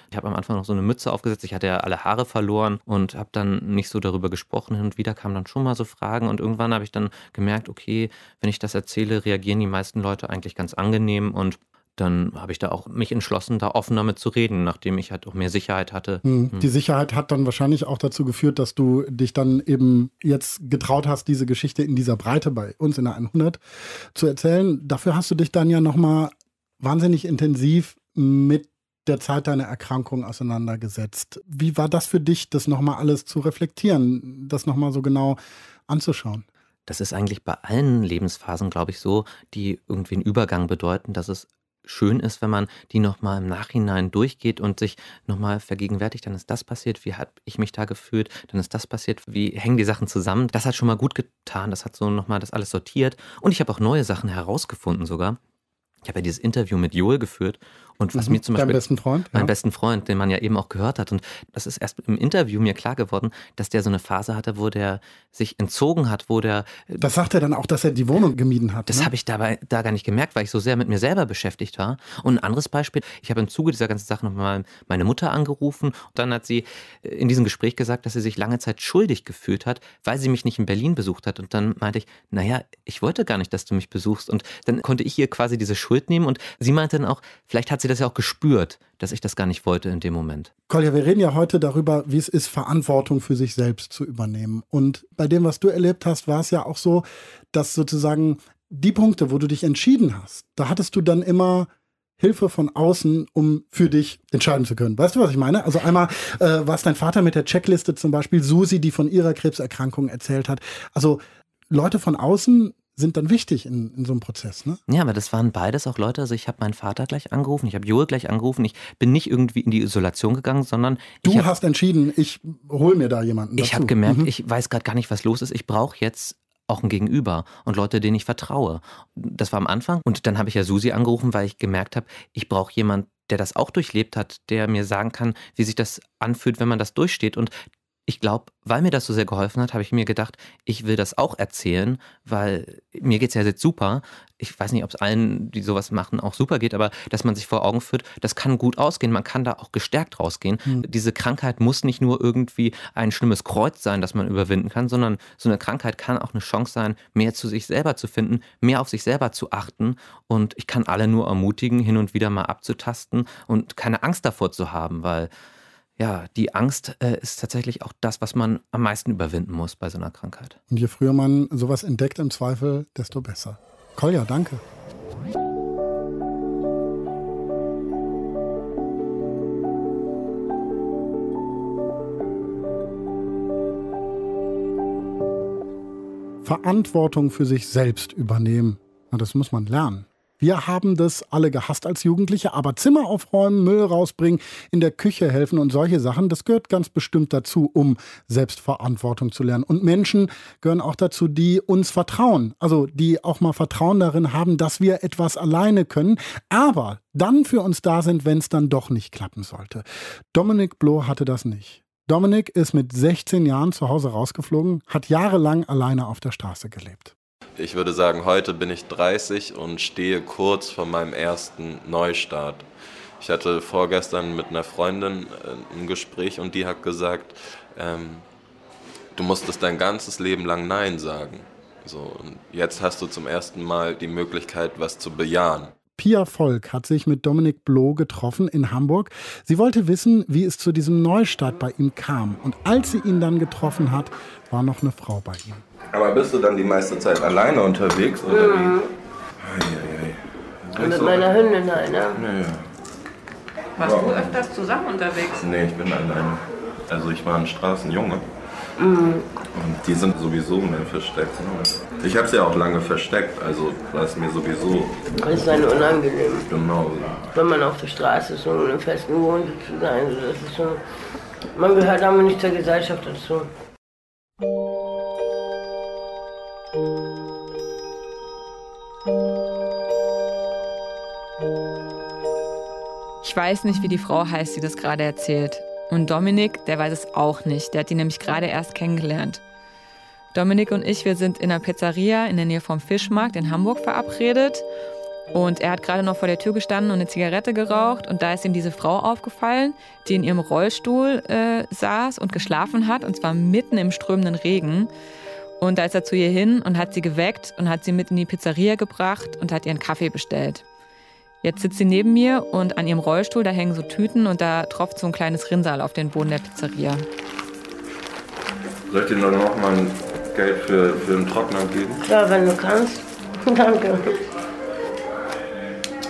Ich habe am Anfang noch so eine Mütze aufgesetzt. Ich hatte ja alle Haare verloren und habe dann nicht so darüber gesprochen. Hin und wieder kamen dann schon mal so Fragen und irgendwann habe ich dann gemerkt, okay, wenn ich das erzähle, reagieren die meisten Leute eigentlich ganz angenehm und dann habe ich da auch mich entschlossen, da offen damit zu reden, nachdem ich halt auch mehr Sicherheit hatte. Hm. Die Sicherheit hat dann wahrscheinlich auch dazu geführt, dass du dich dann eben jetzt getraut hast, diese Geschichte in dieser Breite bei uns in der 100 zu erzählen. Dafür hast du dich dann ja nochmal wahnsinnig intensiv mit der Zeit deiner Erkrankung auseinandergesetzt. Wie war das für dich, das nochmal alles zu reflektieren, das nochmal so genau anzuschauen? Das ist eigentlich bei allen Lebensphasen, glaube ich, so, die irgendwie einen Übergang bedeuten, dass es schön ist, wenn man die nochmal im Nachhinein durchgeht und sich nochmal vergegenwärtigt, dann ist das passiert, wie habe ich mich da gefühlt, dann ist das passiert, wie hängen die Sachen zusammen. Das hat schon mal gut getan, das hat so nochmal das alles sortiert. Und ich habe auch neue Sachen herausgefunden sogar. Ich habe ja dieses Interview mit Joel geführt und was mhm, mir zum Beispiel. Dein besten Freund? Mein ja. besten Freund, den man ja eben auch gehört hat. Und das ist erst im Interview mir klar geworden, dass der so eine Phase hatte, wo der sich entzogen hat, wo der. Das sagt er dann auch, dass er die Wohnung gemieden hat. Das ne? habe ich dabei da gar nicht gemerkt, weil ich so sehr mit mir selber beschäftigt war. Und ein anderes Beispiel, ich habe im Zuge dieser ganzen Sache nochmal meine Mutter angerufen und dann hat sie in diesem Gespräch gesagt, dass sie sich lange Zeit schuldig gefühlt hat, weil sie mich nicht in Berlin besucht hat. Und dann meinte ich, naja, ich wollte gar nicht, dass du mich besuchst. Und dann konnte ich ihr quasi diese Schuld nehmen und sie meinte dann auch, vielleicht hat sie das ja auch gespürt, dass ich das gar nicht wollte in dem Moment. Kolja, wir reden ja heute darüber, wie es ist, Verantwortung für sich selbst zu übernehmen. Und bei dem, was du erlebt hast, war es ja auch so, dass sozusagen die Punkte, wo du dich entschieden hast, da hattest du dann immer Hilfe von außen, um für dich entscheiden zu können. Weißt du, was ich meine? Also einmal äh, war es dein Vater mit der Checkliste zum Beispiel, Susi, die von ihrer Krebserkrankung erzählt hat. Also Leute von außen sind dann wichtig in, in so einem Prozess. Ne? Ja, aber das waren beides auch Leute. Also ich habe meinen Vater gleich angerufen, ich habe Joel gleich angerufen. Ich bin nicht irgendwie in die Isolation gegangen, sondern du hab, hast entschieden, ich hole mir da jemanden. Dazu. Ich habe gemerkt, mhm. ich weiß gerade gar nicht, was los ist. Ich brauche jetzt auch ein Gegenüber und Leute, denen ich vertraue. Das war am Anfang und dann habe ich ja Susi angerufen, weil ich gemerkt habe, ich brauche jemanden, der das auch durchlebt hat, der mir sagen kann, wie sich das anfühlt, wenn man das durchsteht. Und ich glaube, weil mir das so sehr geholfen hat, habe ich mir gedacht, ich will das auch erzählen, weil mir geht es ja jetzt super. Ich weiß nicht, ob es allen, die sowas machen, auch super geht, aber dass man sich vor Augen führt, das kann gut ausgehen. Man kann da auch gestärkt rausgehen. Mhm. Diese Krankheit muss nicht nur irgendwie ein schlimmes Kreuz sein, das man überwinden kann, sondern so eine Krankheit kann auch eine Chance sein, mehr zu sich selber zu finden, mehr auf sich selber zu achten. Und ich kann alle nur ermutigen, hin und wieder mal abzutasten und keine Angst davor zu haben, weil ja, die Angst äh, ist tatsächlich auch das, was man am meisten überwinden muss bei so einer Krankheit. Und je früher man sowas entdeckt im Zweifel, desto besser. Kolja, danke. Verantwortung für sich selbst übernehmen. Na, das muss man lernen. Wir haben das alle gehasst als Jugendliche, aber Zimmer aufräumen, Müll rausbringen, in der Küche helfen und solche Sachen, das gehört ganz bestimmt dazu, um Selbstverantwortung zu lernen. Und Menschen gehören auch dazu, die uns vertrauen, also die auch mal Vertrauen darin haben, dass wir etwas alleine können, aber dann für uns da sind, wenn es dann doch nicht klappen sollte. Dominik Bloh hatte das nicht. Dominik ist mit 16 Jahren zu Hause rausgeflogen, hat jahrelang alleine auf der Straße gelebt. Ich würde sagen, heute bin ich 30 und stehe kurz vor meinem ersten Neustart. Ich hatte vorgestern mit einer Freundin äh, ein Gespräch und die hat gesagt, ähm, du musstest dein ganzes Leben lang Nein sagen. So, und jetzt hast du zum ersten Mal die Möglichkeit, was zu bejahen. Pia Volk hat sich mit Dominik Bloh getroffen in Hamburg. Sie wollte wissen, wie es zu diesem Neustart bei ihm kam. Und als sie ihn dann getroffen hat, war noch eine Frau bei ihm. Aber bist du dann die meiste Zeit alleine unterwegs oder mhm. wie? Ei, Mit meiner Hündin halt, ne? Ja, ja. Warst du öfters zusammen unterwegs? Nee, ich bin alleine. Also ich war ein Straßenjunge. Mhm. Und die sind sowieso mehr versteckt. Ne? Ich habe sie ja auch lange versteckt, also war es mir sowieso. Das ist dann unangenehm. Genau. Wenn man auf der Straße ist, um in einem festen Wohnsitz zu sein, also das ist schon, man gehört aber nicht zur Gesellschaft dazu. Ich weiß nicht, wie die Frau heißt, die das gerade erzählt. Und Dominik, der weiß es auch nicht. Der hat die nämlich gerade erst kennengelernt. Dominik und ich, wir sind in einer Pizzeria in der Nähe vom Fischmarkt in Hamburg verabredet. Und er hat gerade noch vor der Tür gestanden und eine Zigarette geraucht. Und da ist ihm diese Frau aufgefallen, die in ihrem Rollstuhl äh, saß und geschlafen hat. Und zwar mitten im strömenden Regen. Und da ist er zu ihr hin und hat sie geweckt und hat sie mit in die Pizzeria gebracht und hat ihren Kaffee bestellt. Jetzt sitzt sie neben mir und an ihrem Rollstuhl, da hängen so Tüten und da tropft so ein kleines Rinnsal auf den Boden der Pizzeria. Soll ich dir noch mal ein Geld für, für den Trockner geben? Ja, wenn du kannst. Danke.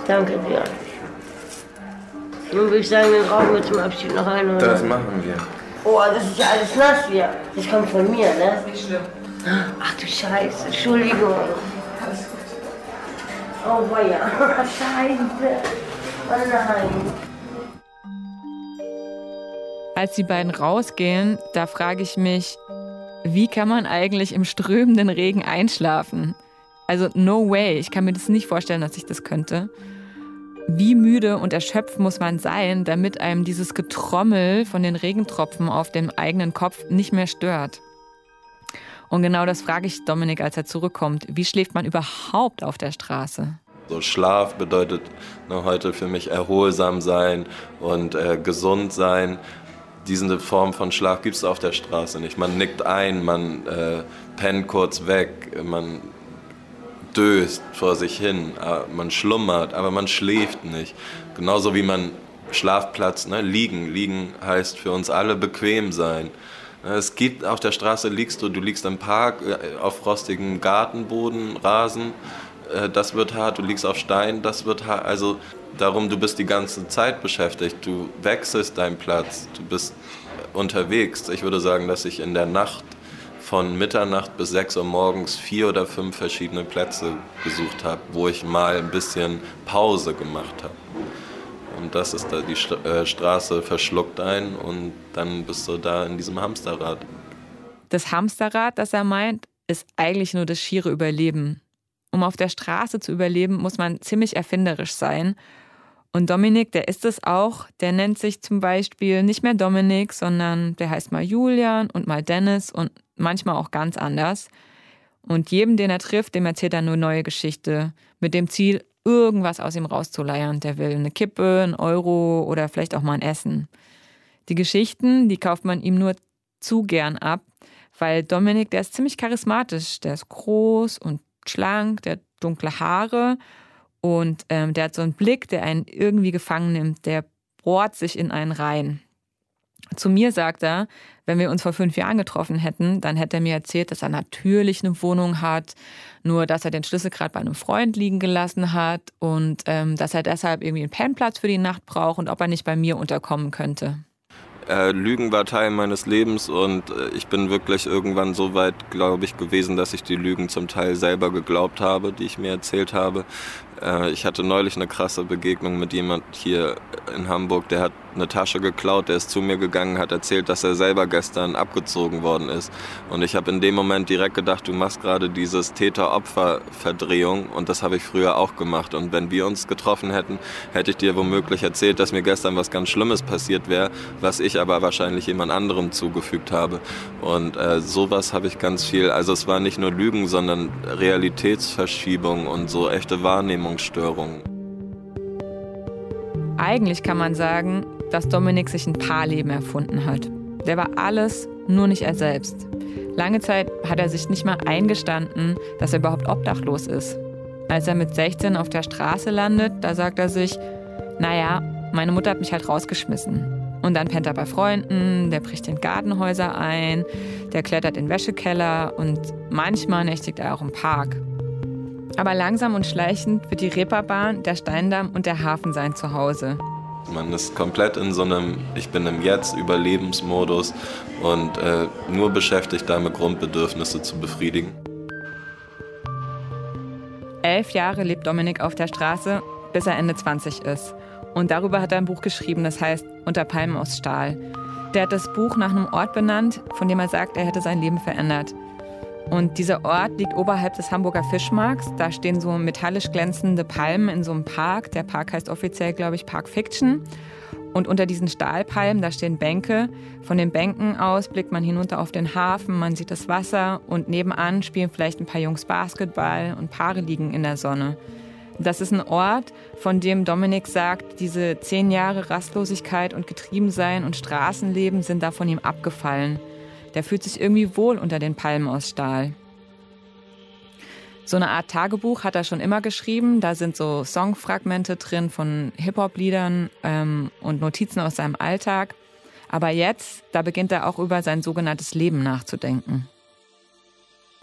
Danke dir. Nun würde ich sagen, den rauchen wir zum Abschied noch ein, oder? Das machen wir. Oh, das ist ja alles nass hier. Das kommt von mir, ne? Nicht schlimm. Ach du Scheiße, Entschuldigung. Oh weia, scheiße. Oh nein. Als die beiden rausgehen, da frage ich mich, wie kann man eigentlich im strömenden Regen einschlafen? Also no way, ich kann mir das nicht vorstellen, dass ich das könnte. Wie müde und erschöpft muss man sein, damit einem dieses Getrommel von den Regentropfen auf dem eigenen Kopf nicht mehr stört? Und genau das frage ich Dominik, als er zurückkommt. Wie schläft man überhaupt auf der Straße? So Schlaf bedeutet ne, heute für mich erholsam sein und äh, gesund sein. Diese Form von Schlaf gibt es auf der Straße nicht. Man nickt ein, man äh, pennt kurz weg, man döst vor sich hin, äh, man schlummert, aber man schläft nicht. Genauso wie man Schlafplatz, ne, liegen. Liegen heißt für uns alle bequem sein. Es gibt auf der Straße liegst du, du liegst im Park äh, auf frostigem Gartenboden, Rasen, äh, das wird hart, du liegst auf Stein, das wird hart. Also darum, du bist die ganze Zeit beschäftigt, du wechselst deinen Platz, du bist unterwegs. Ich würde sagen, dass ich in der Nacht von Mitternacht bis 6 Uhr morgens vier oder fünf verschiedene Plätze besucht habe, wo ich mal ein bisschen Pause gemacht habe. Und das ist da, die äh, Straße verschluckt ein und dann bist du da in diesem Hamsterrad. Das Hamsterrad, das er meint, ist eigentlich nur das schiere Überleben. Um auf der Straße zu überleben, muss man ziemlich erfinderisch sein. Und Dominik, der ist es auch. Der nennt sich zum Beispiel nicht mehr Dominik, sondern der heißt mal Julian und mal Dennis und manchmal auch ganz anders. Und jedem, den er trifft, dem erzählt er nur neue Geschichte mit dem Ziel, irgendwas aus ihm rauszuleiern. Der will eine Kippe, einen Euro oder vielleicht auch mal ein Essen. Die Geschichten, die kauft man ihm nur zu gern ab, weil Dominik, der ist ziemlich charismatisch. Der ist groß und schlank, der hat dunkle Haare und ähm, der hat so einen Blick, der einen irgendwie gefangen nimmt. Der bohrt sich in einen rein. Zu mir sagt er, wenn wir uns vor fünf Jahren getroffen hätten, dann hätte er mir erzählt, dass er natürlich eine Wohnung hat, nur dass er den Schlüssel gerade bei einem Freund liegen gelassen hat und ähm, dass er deshalb irgendwie einen Pennplatz für die Nacht braucht und ob er nicht bei mir unterkommen könnte. Äh, Lügen war Teil meines Lebens und äh, ich bin wirklich irgendwann so weit, glaube ich, gewesen, dass ich die Lügen zum Teil selber geglaubt habe, die ich mir erzählt habe. Äh, ich hatte neulich eine krasse Begegnung mit jemand hier in Hamburg, der hat eine Tasche geklaut, der ist zu mir gegangen, hat erzählt, dass er selber gestern abgezogen worden ist. Und ich habe in dem Moment direkt gedacht, du machst gerade dieses Täter-Opfer-Verdrehung und das habe ich früher auch gemacht. Und wenn wir uns getroffen hätten, hätte ich dir womöglich erzählt, dass mir gestern was ganz Schlimmes passiert wäre, was ich aber wahrscheinlich jemand anderem zugefügt habe. Und äh, sowas habe ich ganz viel. Also es war nicht nur Lügen, sondern Realitätsverschiebung und so echte Wahrnehmungsstörungen. Eigentlich kann man sagen, dass Dominik sich ein Paarleben erfunden hat. Der war alles, nur nicht er selbst. Lange Zeit hat er sich nicht mal eingestanden, dass er überhaupt obdachlos ist. Als er mit 16 auf der Straße landet, da sagt er sich, naja, meine Mutter hat mich halt rausgeschmissen. Und dann pennt er bei Freunden, der bricht in Gartenhäuser ein, der klettert in Wäschekeller und manchmal nächtigt er auch im Park. Aber langsam und schleichend wird die Reeperbahn, der Steindamm und der Hafen sein Zuhause. Man ist komplett in so einem, ich bin im Jetzt, Überlebensmodus und äh, nur beschäftigt damit, Grundbedürfnisse zu befriedigen. Elf Jahre lebt Dominik auf der Straße, bis er Ende 20 ist. Und darüber hat er ein Buch geschrieben, das heißt Unter Palmen aus Stahl. Der hat das Buch nach einem Ort benannt, von dem er sagt, er hätte sein Leben verändert. Und dieser Ort liegt oberhalb des Hamburger Fischmarks. Da stehen so metallisch glänzende Palmen in so einem Park. Der Park heißt offiziell, glaube ich, Park Fiction. Und unter diesen Stahlpalmen, da stehen Bänke. Von den Bänken aus blickt man hinunter auf den Hafen, man sieht das Wasser und nebenan spielen vielleicht ein paar Jungs Basketball und Paare liegen in der Sonne. Das ist ein Ort, von dem Dominik sagt, diese zehn Jahre Rastlosigkeit und Getriebensein und Straßenleben sind da von ihm abgefallen. Der fühlt sich irgendwie wohl unter den Palmen aus Stahl. So eine Art Tagebuch hat er schon immer geschrieben. Da sind so Songfragmente drin von Hip-Hop-Liedern ähm, und Notizen aus seinem Alltag. Aber jetzt, da beginnt er auch über sein sogenanntes Leben nachzudenken.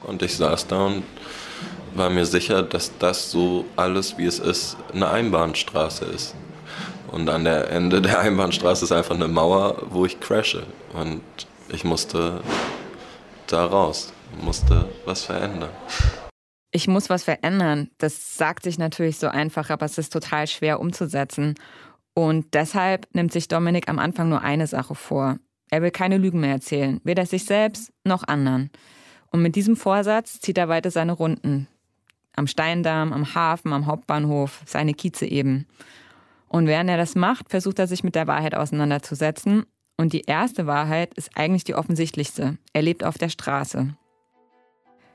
Und ich saß da und war mir sicher, dass das so alles, wie es ist, eine Einbahnstraße ist. Und an der Ende der Einbahnstraße ist einfach eine Mauer, wo ich crashe. Und ich musste da raus, musste was verändern. Ich muss was verändern. Das sagt sich natürlich so einfach, aber es ist total schwer umzusetzen. Und deshalb nimmt sich Dominik am Anfang nur eine Sache vor. Er will keine Lügen mehr erzählen, weder sich selbst noch anderen. Und mit diesem Vorsatz zieht er weiter seine Runden. Am Steindamm, am Hafen, am Hauptbahnhof, seine Kieze eben. Und während er das macht, versucht er sich mit der Wahrheit auseinanderzusetzen und die erste Wahrheit ist eigentlich die offensichtlichste. Er lebt auf der Straße.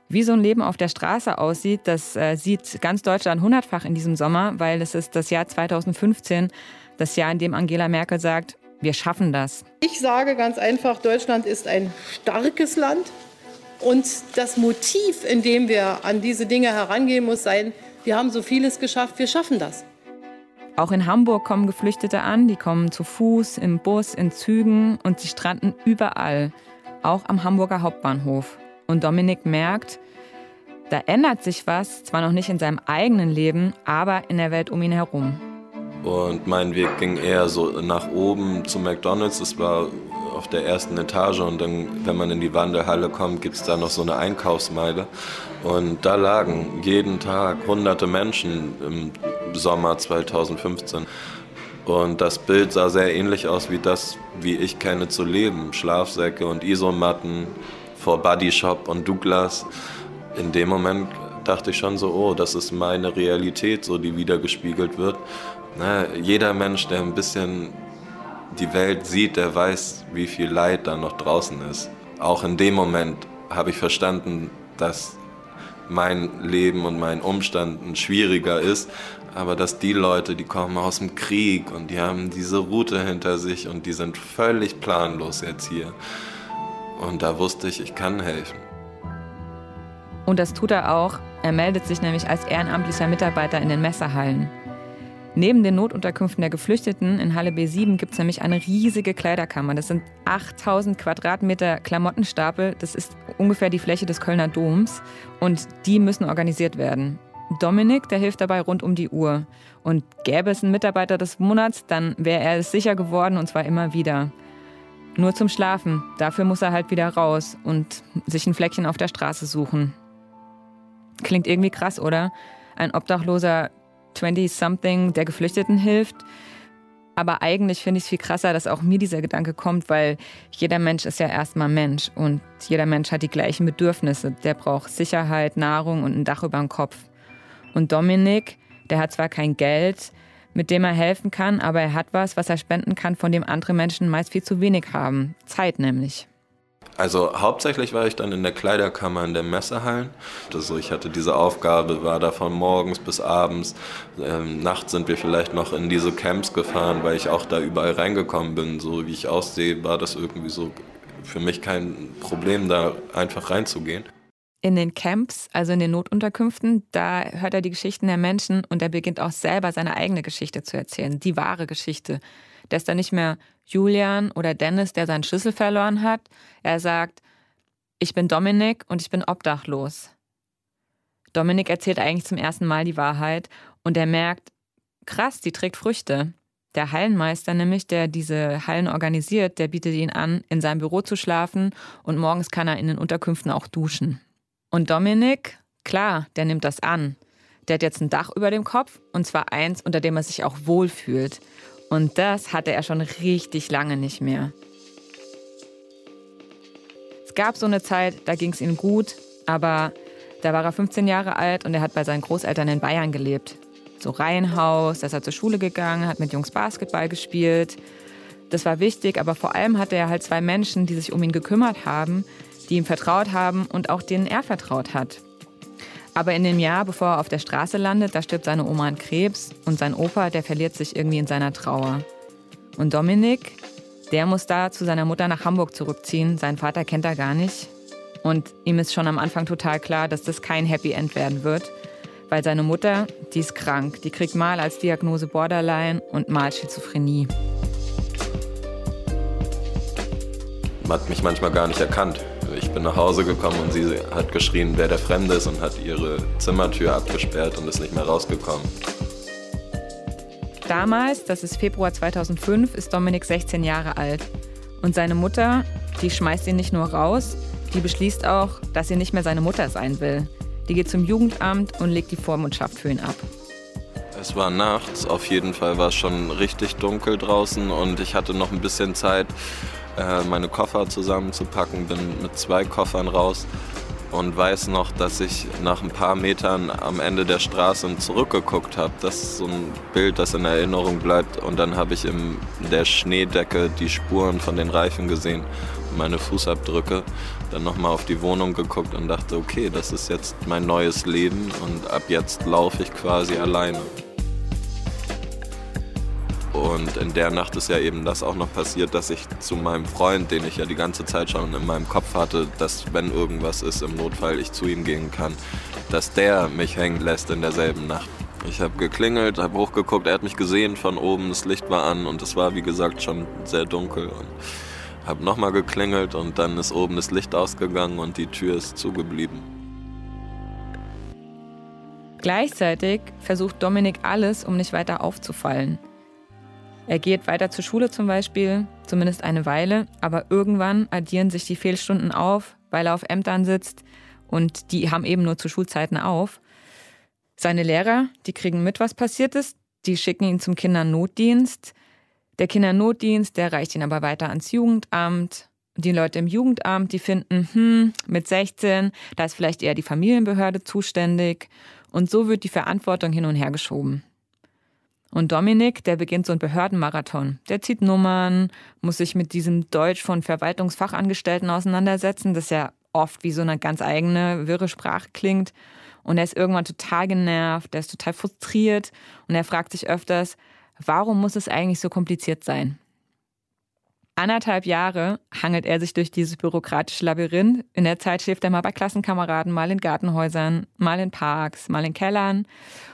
Wie so ein Leben auf der Straße aussieht, das äh, sieht ganz Deutschland hundertfach in diesem Sommer, weil es ist das Jahr 2015, das Jahr, in dem Angela Merkel sagt, wir schaffen das. Ich sage ganz einfach, Deutschland ist ein starkes Land und das Motiv, in dem wir an diese Dinge herangehen, muss sein, wir haben so vieles geschafft, wir schaffen das. Auch in Hamburg kommen Geflüchtete an, die kommen zu Fuß, im Bus, in Zügen und sie stranden überall, auch am Hamburger Hauptbahnhof. Und Dominik merkt, da ändert sich was, zwar noch nicht in seinem eigenen Leben, aber in der Welt um ihn herum. Und mein Weg ging eher so nach oben zu McDonald's. Das war auf der ersten Etage und dann, wenn man in die Wandelhalle kommt, gibt es da noch so eine Einkaufsmeile. Und da lagen jeden Tag hunderte Menschen im Sommer 2015. Und das Bild sah sehr ähnlich aus wie das, wie ich kenne zu leben. Schlafsäcke und Isomatten vor Buddy Shop und Douglas. In dem Moment dachte ich schon so, oh, das ist meine Realität, so die wiedergespiegelt wird. Na, jeder Mensch, der ein bisschen die Welt sieht, der weiß, wie viel Leid da noch draußen ist. Auch in dem Moment habe ich verstanden, dass mein Leben und mein Umstand schwieriger ist, aber dass die Leute, die kommen aus dem Krieg und die haben diese Route hinter sich und die sind völlig planlos jetzt hier. Und da wusste ich, ich kann helfen. Und das tut er auch. Er meldet sich nämlich als ehrenamtlicher Mitarbeiter in den Messerhallen. Neben den Notunterkünften der Geflüchteten in Halle B7 gibt es nämlich eine riesige Kleiderkammer. Das sind 8000 Quadratmeter Klamottenstapel. Das ist ungefähr die Fläche des Kölner Doms. Und die müssen organisiert werden. Dominik, der hilft dabei rund um die Uhr. Und gäbe es einen Mitarbeiter des Monats, dann wäre er es sicher geworden und zwar immer wieder. Nur zum Schlafen. Dafür muss er halt wieder raus und sich ein Fleckchen auf der Straße suchen. Klingt irgendwie krass, oder? Ein obdachloser 20-something, der Geflüchteten hilft. Aber eigentlich finde ich es viel krasser, dass auch mir dieser Gedanke kommt, weil jeder Mensch ist ja erstmal Mensch und jeder Mensch hat die gleichen Bedürfnisse. Der braucht Sicherheit, Nahrung und ein Dach über dem Kopf. Und Dominik, der hat zwar kein Geld, mit dem er helfen kann, aber er hat was, was er spenden kann, von dem andere Menschen meist viel zu wenig haben. Zeit nämlich. Also hauptsächlich war ich dann in der Kleiderkammer in den Messehallen. Also ich hatte diese Aufgabe, war da von morgens bis abends. Ähm, nachts sind wir vielleicht noch in diese Camps gefahren, weil ich auch da überall reingekommen bin. So wie ich aussehe, war das irgendwie so für mich kein Problem, da einfach reinzugehen in den Camps, also in den Notunterkünften, da hört er die Geschichten der Menschen und er beginnt auch selber seine eigene Geschichte zu erzählen, die wahre Geschichte. Der ist dann nicht mehr Julian oder Dennis, der seinen Schlüssel verloren hat. Er sagt, ich bin Dominik und ich bin obdachlos. Dominik erzählt eigentlich zum ersten Mal die Wahrheit und er merkt, krass, die trägt Früchte. Der Hallenmeister nämlich, der diese Hallen organisiert, der bietet ihn an, in seinem Büro zu schlafen und morgens kann er in den Unterkünften auch duschen. Und Dominik, klar, der nimmt das an. Der hat jetzt ein Dach über dem Kopf und zwar eins, unter dem er sich auch wohlfühlt. Und das hatte er schon richtig lange nicht mehr. Es gab so eine Zeit, da ging es ihm gut, aber da war er 15 Jahre alt und er hat bei seinen Großeltern in Bayern gelebt. So Reihenhaus, da ist er zur Schule gegangen, hat mit Jungs Basketball gespielt. Das war wichtig, aber vor allem hatte er halt zwei Menschen, die sich um ihn gekümmert haben, die ihm vertraut haben und auch denen er vertraut hat. Aber in dem Jahr, bevor er auf der Straße landet, da stirbt seine Oma an Krebs und sein Opa, der verliert sich irgendwie in seiner Trauer. Und Dominik, der muss da zu seiner Mutter nach Hamburg zurückziehen. Sein Vater kennt er gar nicht. Und ihm ist schon am Anfang total klar, dass das kein Happy End werden wird. Weil seine Mutter, die ist krank. Die kriegt mal als Diagnose Borderline und mal Schizophrenie. Man hat mich manchmal gar nicht erkannt. Ich bin nach Hause gekommen und sie hat geschrien, wer der Fremde ist und hat ihre Zimmertür abgesperrt und ist nicht mehr rausgekommen. Damals, das ist Februar 2005, ist Dominik 16 Jahre alt. Und seine Mutter, die schmeißt ihn nicht nur raus, die beschließt auch, dass sie nicht mehr seine Mutter sein will. Die geht zum Jugendamt und legt die Vormundschaft für ihn ab. Es war nachts, auf jeden Fall war es schon richtig dunkel draußen und ich hatte noch ein bisschen Zeit, äh, meine Koffer zusammenzupacken, bin mit zwei Koffern raus und weiß noch, dass ich nach ein paar Metern am Ende der Straße zurückgeguckt habe. Das ist so ein Bild, das in Erinnerung bleibt. Und dann habe ich in der Schneedecke die Spuren von den Reifen gesehen, meine Fußabdrücke. Dann nochmal auf die Wohnung geguckt und dachte, okay, das ist jetzt mein neues Leben und ab jetzt laufe ich quasi alleine. Und in der Nacht ist ja eben das auch noch passiert, dass ich zu meinem Freund, den ich ja die ganze Zeit schon in meinem Kopf hatte, dass wenn irgendwas ist im Notfall, ich zu ihm gehen kann, dass der mich hängen lässt in derselben Nacht. Ich habe geklingelt, habe hochgeguckt, er hat mich gesehen von oben, das Licht war an und es war wie gesagt schon sehr dunkel. Und habe nochmal geklingelt und dann ist oben das Licht ausgegangen und die Tür ist zugeblieben. Gleichzeitig versucht Dominik alles, um nicht weiter aufzufallen. Er geht weiter zur Schule zum Beispiel, zumindest eine Weile, aber irgendwann addieren sich die Fehlstunden auf, weil er auf Ämtern sitzt und die haben eben nur zu Schulzeiten auf. Seine Lehrer, die kriegen mit, was passiert ist, die schicken ihn zum Kindernotdienst. Der Kindernotdienst, der reicht ihn aber weiter ans Jugendamt. Die Leute im Jugendamt, die finden, hm, mit 16, da ist vielleicht eher die Familienbehörde zuständig. Und so wird die Verantwortung hin und her geschoben. Und Dominik, der beginnt so einen Behördenmarathon. Der zieht Nummern, muss sich mit diesem Deutsch von Verwaltungsfachangestellten auseinandersetzen, das ja oft wie so eine ganz eigene, wirre Sprache klingt. Und er ist irgendwann total genervt, er ist total frustriert und er fragt sich öfters, warum muss es eigentlich so kompliziert sein? Anderthalb Jahre hangelt er sich durch dieses bürokratische Labyrinth. In der Zeit schläft er mal bei Klassenkameraden, mal in Gartenhäusern, mal in Parks, mal in Kellern.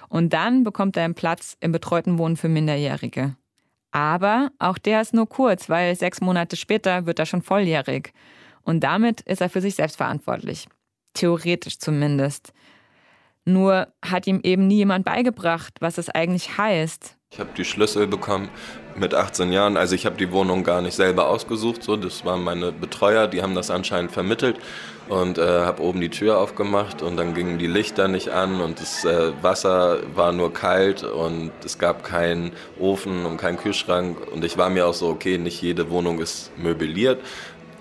Und dann bekommt er einen Platz im betreuten Wohnen für Minderjährige. Aber auch der ist nur kurz, weil sechs Monate später wird er schon volljährig. Und damit ist er für sich selbst verantwortlich. Theoretisch zumindest. Nur hat ihm eben nie jemand beigebracht, was es eigentlich heißt. Ich habe die Schlüssel bekommen mit 18 Jahren. Also ich habe die Wohnung gar nicht selber ausgesucht. So, das waren meine Betreuer, die haben das anscheinend vermittelt und äh, habe oben die Tür aufgemacht und dann gingen die Lichter nicht an und das äh, Wasser war nur kalt und es gab keinen Ofen und keinen Kühlschrank und ich war mir auch so, okay, nicht jede Wohnung ist möbliert,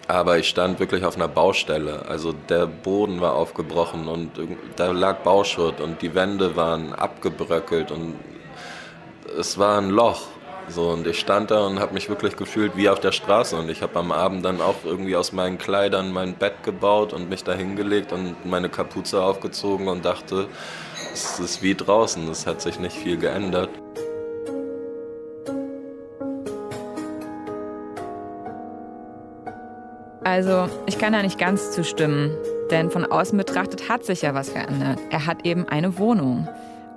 aber ich stand wirklich auf einer Baustelle. Also der Boden war aufgebrochen und da lag Bauschutt und die Wände waren abgebröckelt und es war ein Loch. So, und ich stand da und habe mich wirklich gefühlt wie auf der Straße. Und ich habe am Abend dann auch irgendwie aus meinen Kleidern mein Bett gebaut und mich da hingelegt und meine Kapuze aufgezogen und dachte, es ist wie draußen, es hat sich nicht viel geändert. Also, ich kann da nicht ganz zustimmen, denn von außen betrachtet hat sich ja was verändert. Er hat eben eine Wohnung.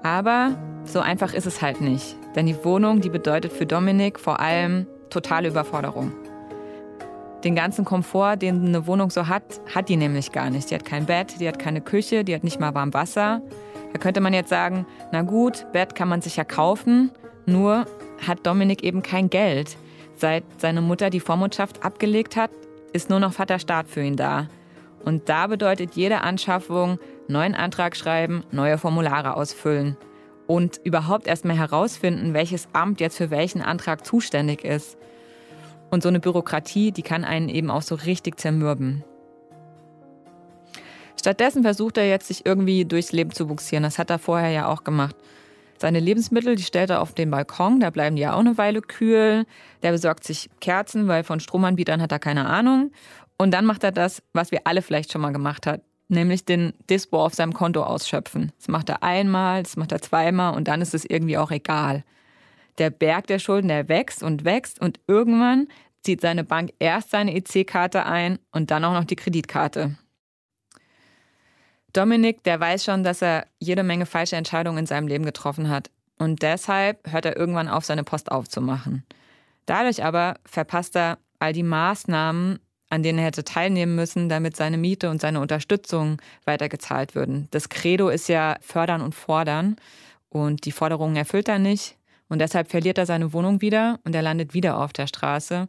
Aber so einfach ist es halt nicht. Denn die Wohnung, die bedeutet für Dominik vor allem totale Überforderung. Den ganzen Komfort, den eine Wohnung so hat, hat die nämlich gar nicht. Die hat kein Bett, die hat keine Küche, die hat nicht mal warm Wasser. Da könnte man jetzt sagen, na gut, Bett kann man sich ja kaufen, nur hat Dominik eben kein Geld. Seit seine Mutter die Vormundschaft abgelegt hat, ist nur noch Vaterstaat für ihn da. Und da bedeutet jede Anschaffung neuen Antrag schreiben, neue Formulare ausfüllen und überhaupt erstmal herausfinden, welches Amt jetzt für welchen Antrag zuständig ist. Und so eine Bürokratie, die kann einen eben auch so richtig zermürben. Stattdessen versucht er jetzt, sich irgendwie durchs Leben zu buxieren. Das hat er vorher ja auch gemacht. Seine Lebensmittel, die stellt er auf den Balkon, da bleiben die ja auch eine Weile kühl. Der besorgt sich Kerzen, weil von Stromanbietern hat er keine Ahnung. Und dann macht er das, was wir alle vielleicht schon mal gemacht haben, nämlich den Dispo auf seinem Konto ausschöpfen. Das macht er einmal, das macht er zweimal und dann ist es irgendwie auch egal. Der Berg der Schulden, der wächst und wächst und irgendwann zieht seine Bank erst seine EC-Karte ein und dann auch noch die Kreditkarte. Dominik, der weiß schon, dass er jede Menge falsche Entscheidungen in seinem Leben getroffen hat. Und deshalb hört er irgendwann auf, seine Post aufzumachen. Dadurch aber verpasst er all die Maßnahmen, an denen er hätte teilnehmen müssen, damit seine Miete und seine Unterstützung weitergezahlt würden. Das Credo ist ja fördern und fordern. Und die Forderungen erfüllt er nicht. Und deshalb verliert er seine Wohnung wieder und er landet wieder auf der Straße,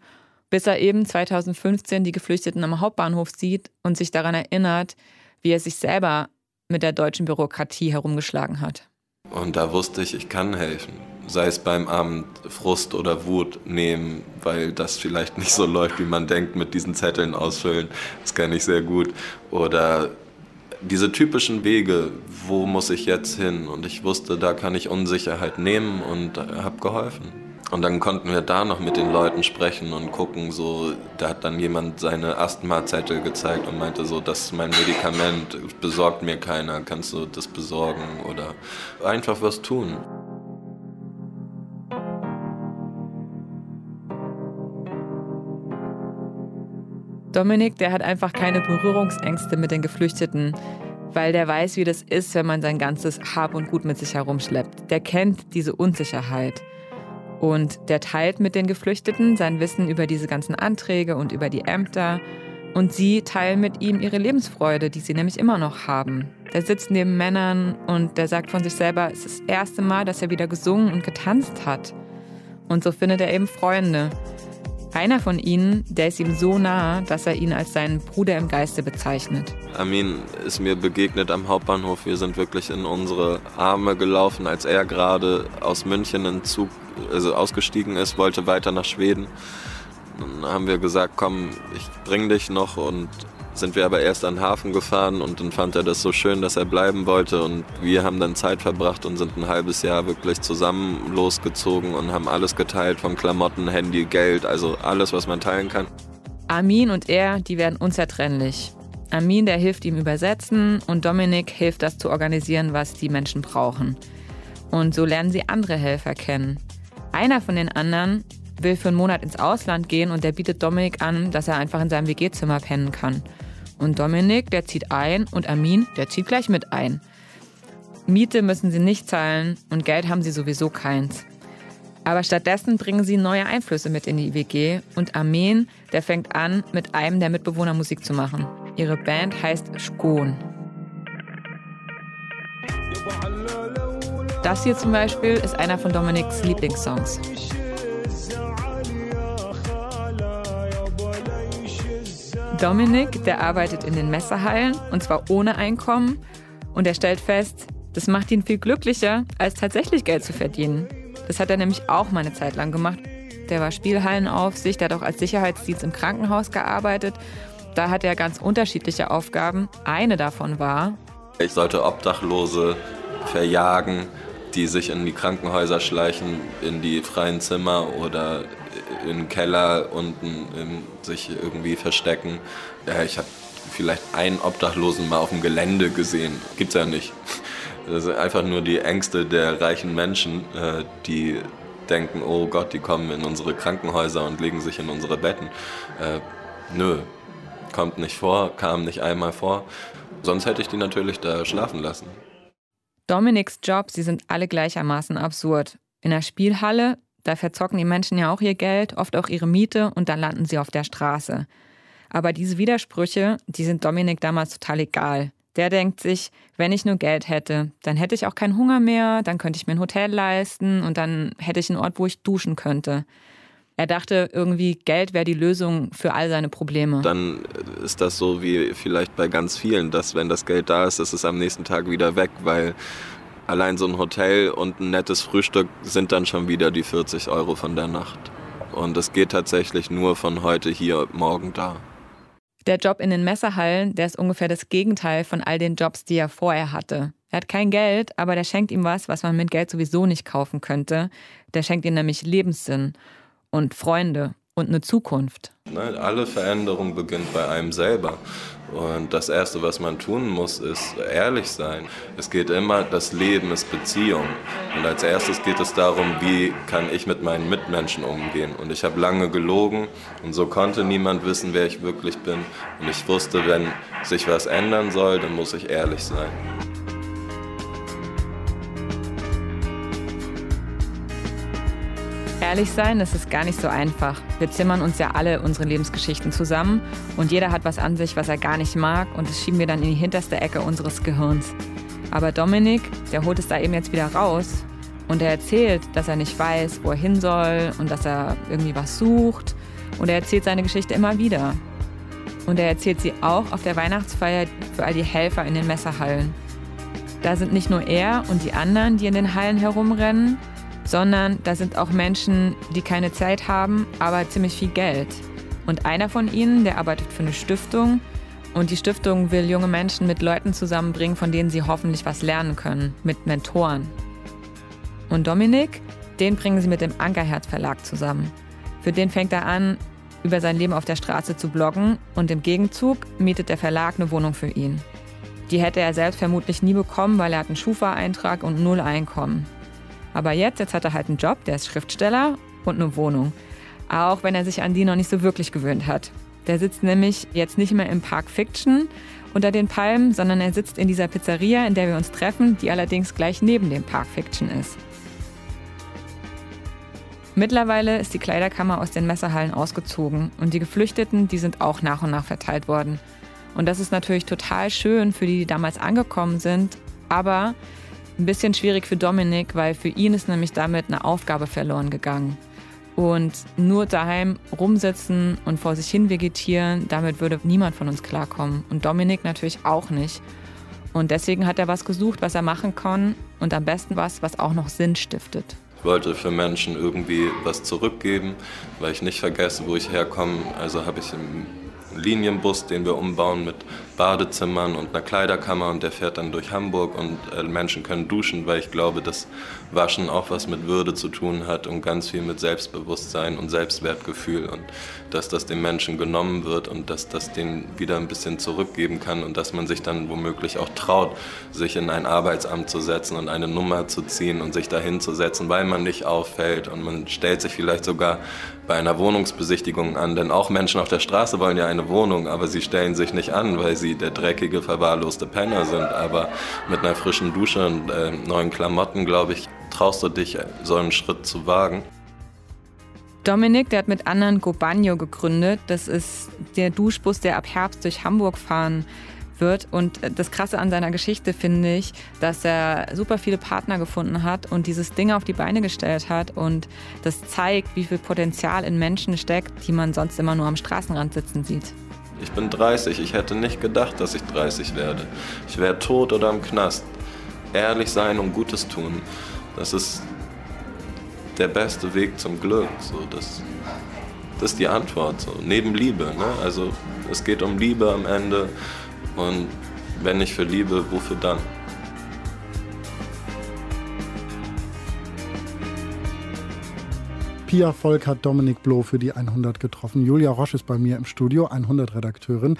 bis er eben 2015 die Geflüchteten am Hauptbahnhof sieht und sich daran erinnert, wie er sich selber mit der deutschen Bürokratie herumgeschlagen hat. Und da wusste ich, ich kann helfen. Sei es beim Amt Frust oder Wut nehmen, weil das vielleicht nicht so läuft, wie man denkt, mit diesen Zetteln ausfüllen. Das kann ich sehr gut. Oder diese typischen Wege, wo muss ich jetzt hin? Und ich wusste, da kann ich Unsicherheit nehmen und habe geholfen. Und dann konnten wir da noch mit den Leuten sprechen und gucken, so, da hat dann jemand seine Asthma-Zettel gezeigt und meinte so, das ist mein Medikament, besorgt mir keiner, kannst du das besorgen oder einfach was tun. Dominik, der hat einfach keine Berührungsängste mit den Geflüchteten, weil der weiß, wie das ist, wenn man sein ganzes Hab und Gut mit sich herumschleppt. Der kennt diese Unsicherheit. Und der teilt mit den Geflüchteten sein Wissen über diese ganzen Anträge und über die Ämter. Und sie teilen mit ihm ihre Lebensfreude, die sie nämlich immer noch haben. Der sitzt neben Männern und der sagt von sich selber, es ist das erste Mal, dass er wieder gesungen und getanzt hat. Und so findet er eben Freunde. Einer von ihnen, der ist ihm so nah, dass er ihn als seinen Bruder im Geiste bezeichnet. Armin ist mir begegnet am Hauptbahnhof. Wir sind wirklich in unsere Arme gelaufen, als er gerade aus München in Zug also ausgestiegen ist, wollte weiter nach Schweden. Dann haben wir gesagt, komm, ich bring dich noch und sind wir aber erst an den Hafen gefahren und dann fand er das so schön, dass er bleiben wollte und wir haben dann Zeit verbracht und sind ein halbes Jahr wirklich zusammen losgezogen und haben alles geteilt, von Klamotten, Handy, Geld, also alles, was man teilen kann. Armin und er, die werden unzertrennlich. Armin, der hilft ihm übersetzen und Dominik hilft das zu organisieren, was die Menschen brauchen. Und so lernen sie andere Helfer kennen. Einer von den anderen will für einen Monat ins Ausland gehen und der bietet Dominik an, dass er einfach in seinem WG-Zimmer pennen kann. Und Dominik, der zieht ein und Armin, der zieht gleich mit ein. Miete müssen sie nicht zahlen und Geld haben sie sowieso keins. Aber stattdessen bringen sie neue Einflüsse mit in die WG und Armin, der fängt an, mit einem der Mitbewohner Musik zu machen. Ihre Band heißt Skon. Das hier zum Beispiel ist einer von Dominiks Lieblingssongs. Dominik, der arbeitet in den Messerhallen und zwar ohne Einkommen und er stellt fest, das macht ihn viel glücklicher, als tatsächlich Geld zu verdienen. Das hat er nämlich auch mal eine Zeit lang gemacht. Der war Spielhallenaufsicht, der hat auch als Sicherheitsdienst im Krankenhaus gearbeitet. Da hat er ganz unterschiedliche Aufgaben. Eine davon war, ich sollte Obdachlose verjagen die sich in die Krankenhäuser schleichen, in die freien Zimmer oder im Keller unten in, sich irgendwie verstecken. Ja, ich habe vielleicht einen Obdachlosen mal auf dem Gelände gesehen. Gibt's ja nicht. Das sind einfach nur die Ängste der reichen Menschen, äh, die denken, oh Gott, die kommen in unsere Krankenhäuser und legen sich in unsere Betten. Äh, nö, kommt nicht vor, kam nicht einmal vor. Sonst hätte ich die natürlich da schlafen lassen. Dominiks Jobs, sie sind alle gleichermaßen absurd. In der Spielhalle, da verzocken die Menschen ja auch ihr Geld, oft auch ihre Miete und dann landen sie auf der Straße. Aber diese Widersprüche, die sind Dominik damals total egal. Der denkt sich, wenn ich nur Geld hätte, dann hätte ich auch keinen Hunger mehr, dann könnte ich mir ein Hotel leisten und dann hätte ich einen Ort, wo ich duschen könnte. Er dachte irgendwie, Geld wäre die Lösung für all seine Probleme. Dann ist das so wie vielleicht bei ganz vielen, dass wenn das Geld da ist, ist es am nächsten Tag wieder weg, weil allein so ein Hotel und ein nettes Frühstück sind dann schon wieder die 40 Euro von der Nacht. Und es geht tatsächlich nur von heute hier, morgen da. Der Job in den Messerhallen, der ist ungefähr das Gegenteil von all den Jobs, die er vorher hatte. Er hat kein Geld, aber der schenkt ihm was, was man mit Geld sowieso nicht kaufen könnte. Der schenkt ihm nämlich Lebenssinn und Freunde und eine Zukunft. Ne, alle Veränderung beginnt bei einem selber. Und das Erste, was man tun muss, ist ehrlich sein. Es geht immer, das Leben ist Beziehung. Und als erstes geht es darum, wie kann ich mit meinen Mitmenschen umgehen. Und ich habe lange gelogen und so konnte niemand wissen, wer ich wirklich bin. Und ich wusste, wenn sich was ändern soll, dann muss ich ehrlich sein. Ehrlich sein, das ist gar nicht so einfach. Wir zimmern uns ja alle unsere Lebensgeschichten zusammen und jeder hat was an sich, was er gar nicht mag und das schieben wir dann in die hinterste Ecke unseres Gehirns. Aber Dominik, der holt es da eben jetzt wieder raus und er erzählt, dass er nicht weiß, wo er hin soll und dass er irgendwie was sucht und er erzählt seine Geschichte immer wieder. Und er erzählt sie auch auf der Weihnachtsfeier für all die Helfer in den Messerhallen. Da sind nicht nur er und die anderen, die in den Hallen herumrennen, sondern da sind auch Menschen, die keine Zeit haben, aber ziemlich viel Geld. Und einer von ihnen, der arbeitet für eine Stiftung und die Stiftung will junge Menschen mit Leuten zusammenbringen, von denen sie hoffentlich was lernen können, mit Mentoren. Und Dominik, den bringen sie mit dem Ankerherz Verlag zusammen. Für den fängt er an, über sein Leben auf der Straße zu bloggen und im Gegenzug mietet der Verlag eine Wohnung für ihn. Die hätte er selbst vermutlich nie bekommen, weil er hat einen Schufa-Eintrag und null Einkommen. Aber jetzt, jetzt hat er halt einen Job, der ist Schriftsteller und eine Wohnung. Auch wenn er sich an die noch nicht so wirklich gewöhnt hat. Der sitzt nämlich jetzt nicht mehr im Park Fiction unter den Palmen, sondern er sitzt in dieser Pizzeria, in der wir uns treffen, die allerdings gleich neben dem Park Fiction ist. Mittlerweile ist die Kleiderkammer aus den Messerhallen ausgezogen und die Geflüchteten, die sind auch nach und nach verteilt worden. Und das ist natürlich total schön für die, die damals angekommen sind, aber ein bisschen schwierig für Dominik, weil für ihn ist nämlich damit eine Aufgabe verloren gegangen. Und nur daheim rumsitzen und vor sich hin vegetieren, damit würde niemand von uns klarkommen. Und Dominik natürlich auch nicht. Und deswegen hat er was gesucht, was er machen kann und am besten was, was auch noch Sinn stiftet. Ich wollte für Menschen irgendwie was zurückgeben, weil ich nicht vergesse, wo ich herkomme. Also habe ich im Linienbus, den wir umbauen mit Badezimmern und einer Kleiderkammer und der fährt dann durch Hamburg und äh, Menschen können duschen, weil ich glaube, dass Waschen auch was mit Würde zu tun hat und ganz viel mit Selbstbewusstsein und Selbstwertgefühl und dass das den Menschen genommen wird und dass das denen wieder ein bisschen zurückgeben kann und dass man sich dann womöglich auch traut, sich in ein Arbeitsamt zu setzen und eine Nummer zu ziehen und sich dahin zu setzen, weil man nicht auffällt und man stellt sich vielleicht sogar bei einer Wohnungsbesichtigung an, denn auch Menschen auf der Straße wollen ja eine Wohnung, aber sie stellen sich nicht an, weil sie der dreckige, verwahrloste Penner sind. Aber mit einer frischen Dusche und äh, neuen Klamotten, glaube ich, traust du dich, so einen Schritt zu wagen. Dominik, der hat mit anderen Gobagno gegründet. Das ist der Duschbus, der ab Herbst durch Hamburg fahren wird. Und das Krasse an seiner Geschichte finde ich, dass er super viele Partner gefunden hat und dieses Ding auf die Beine gestellt hat. Und das zeigt, wie viel Potenzial in Menschen steckt, die man sonst immer nur am Straßenrand sitzen sieht. Ich bin 30. Ich hätte nicht gedacht, dass ich 30 werde. Ich wäre tot oder im Knast. Ehrlich sein und Gutes tun, das ist der beste Weg zum Glück. So, das, das ist die Antwort. So. Neben Liebe. Ne? Also es geht um Liebe am Ende. Und wenn nicht für Liebe, wofür dann? Pia Volk hat Dominik Bloh für die 100 getroffen. Julia Roche ist bei mir im Studio, 100-Redakteurin.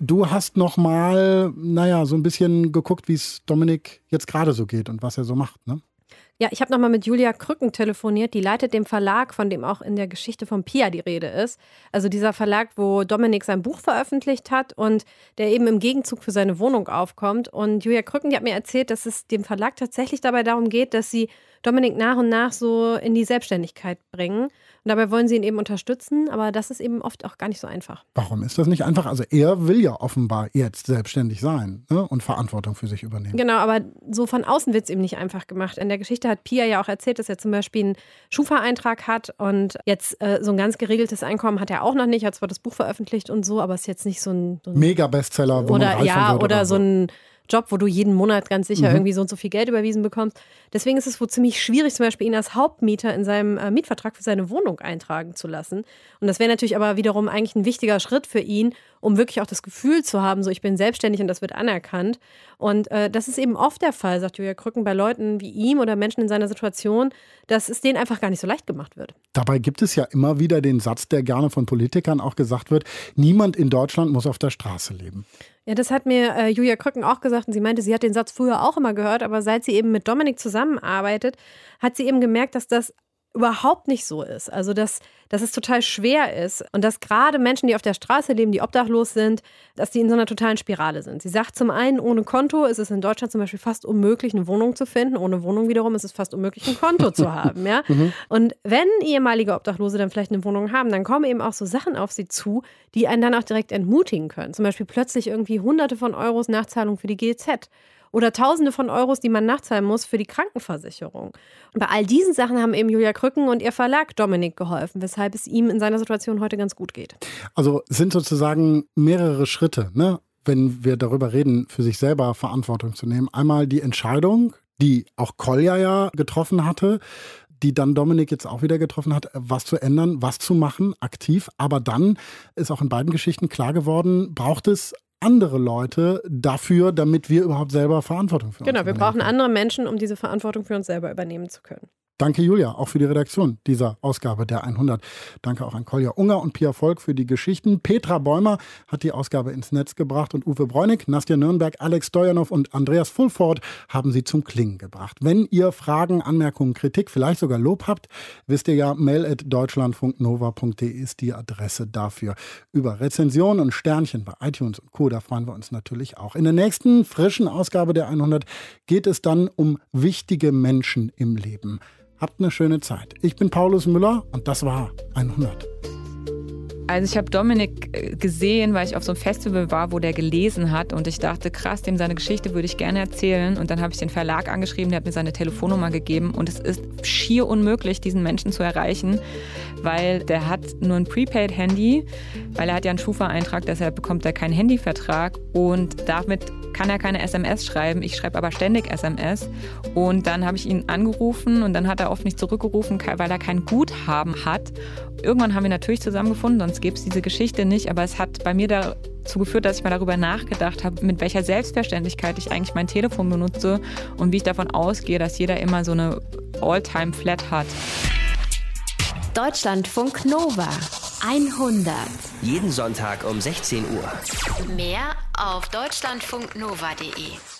Du hast noch mal, naja, so ein bisschen geguckt, wie es Dominik jetzt gerade so geht und was er so macht, ne? Ja, ich habe nochmal mit Julia Krücken telefoniert. Die leitet dem Verlag, von dem auch in der Geschichte von Pia die Rede ist. Also dieser Verlag, wo Dominik sein Buch veröffentlicht hat und der eben im Gegenzug für seine Wohnung aufkommt. Und Julia Krücken, die hat mir erzählt, dass es dem Verlag tatsächlich dabei darum geht, dass sie Dominik nach und nach so in die Selbstständigkeit bringen. Und dabei wollen sie ihn eben unterstützen, aber das ist eben oft auch gar nicht so einfach. Warum ist das nicht einfach? Also er will ja offenbar jetzt selbstständig sein ne? und Verantwortung für sich übernehmen. Genau, aber so von außen wird es ihm nicht einfach gemacht. In der Geschichte hat Pia ja auch erzählt, dass er zum Beispiel einen Schufa-Eintrag hat und jetzt äh, so ein ganz geregeltes Einkommen hat er auch noch nicht. Er hat zwar das Buch veröffentlicht und so, aber ist jetzt nicht so ein, so ein Mega-Bestseller, oder, ja, wird oder so ein Job, wo du jeden Monat ganz sicher Mhm. irgendwie so und so viel Geld überwiesen bekommst. Deswegen ist es wohl ziemlich schwierig, zum Beispiel ihn als Hauptmieter in seinem äh, Mietvertrag für seine Wohnung eintragen zu lassen. Und das wäre natürlich aber wiederum eigentlich ein wichtiger Schritt für ihn, um wirklich auch das Gefühl zu haben, so ich bin selbstständig und das wird anerkannt. Und äh, das ist eben oft der Fall, sagt Julia Krücken, bei Leuten wie ihm oder Menschen in seiner Situation, dass es denen einfach gar nicht so leicht gemacht wird. Dabei gibt es ja immer wieder den Satz, der gerne von Politikern auch gesagt wird, niemand in Deutschland muss auf der Straße leben. Ja, das hat mir äh, Julia Krücken auch gesagt und sie meinte, sie hat den Satz früher auch immer gehört, aber seit sie eben mit Dominik zusammenarbeitet, hat sie eben gemerkt, dass das überhaupt nicht so ist. Also, dass, dass es total schwer ist und dass gerade Menschen, die auf der Straße leben, die obdachlos sind, dass die in so einer totalen Spirale sind. Sie sagt zum einen, ohne Konto ist es in Deutschland zum Beispiel fast unmöglich, eine Wohnung zu finden. Ohne Wohnung wiederum ist es fast unmöglich, ein Konto zu haben. Ja? Und wenn ehemalige Obdachlose dann vielleicht eine Wohnung haben, dann kommen eben auch so Sachen auf sie zu, die einen dann auch direkt entmutigen können. Zum Beispiel plötzlich irgendwie hunderte von Euros Nachzahlung für die GZ oder Tausende von Euros, die man nachzahlen muss für die Krankenversicherung. Und bei all diesen Sachen haben eben Julia Krücken und ihr Verlag Dominik geholfen, weshalb es ihm in seiner Situation heute ganz gut geht. Also sind sozusagen mehrere Schritte, ne? wenn wir darüber reden, für sich selber Verantwortung zu nehmen. Einmal die Entscheidung, die auch Kolja ja getroffen hatte, die dann Dominik jetzt auch wieder getroffen hat, was zu ändern, was zu machen, aktiv. Aber dann ist auch in beiden Geschichten klar geworden, braucht es andere Leute dafür, damit wir überhaupt selber Verantwortung für uns Genau, wir brauchen können. andere Menschen, um diese Verantwortung für uns selber übernehmen zu können. Danke Julia, auch für die Redaktion dieser Ausgabe der 100. Danke auch an Kolja Unger und Pia Volk für die Geschichten. Petra Bäumer hat die Ausgabe ins Netz gebracht und Uwe Bräunig, Nastja Nürnberg, Alex Stojanov und Andreas Fulford haben sie zum Klingen gebracht. Wenn ihr Fragen, Anmerkungen, Kritik, vielleicht sogar Lob habt, wisst ihr ja, mail at deutschlandfunknova.de ist die Adresse dafür. Über Rezensionen und Sternchen bei iTunes und Co., da freuen wir uns natürlich auch. In der nächsten frischen Ausgabe der 100 geht es dann um wichtige Menschen im Leben. Habt eine schöne Zeit. Ich bin Paulus Müller und das war 100. Also ich habe Dominik äh, gesehen, weil ich auf so einem Festival war, wo der gelesen hat und ich dachte, krass, dem seine Geschichte würde ich gerne erzählen. Und dann habe ich den Verlag angeschrieben, der hat mir seine Telefonnummer gegeben und es ist schier unmöglich, diesen Menschen zu erreichen, weil der hat nur ein Prepaid-Handy, weil er hat ja einen Schufa-Eintrag, deshalb bekommt er keinen Handyvertrag und damit kann er keine SMS schreiben. Ich schreibe aber ständig SMS. Und dann habe ich ihn angerufen und dann hat er oft nicht zurückgerufen, weil er kein Guthaben hat. Irgendwann haben wir natürlich zusammengefunden, sonst gäbe es diese Geschichte nicht. Aber es hat bei mir dazu geführt, dass ich mal darüber nachgedacht habe, mit welcher Selbstverständlichkeit ich eigentlich mein Telefon benutze und wie ich davon ausgehe, dass jeder immer so eine All-Time-Flat hat. Deutschlandfunk Nova 100. Jeden Sonntag um 16 Uhr. Mehr auf deutschlandfunknova.de.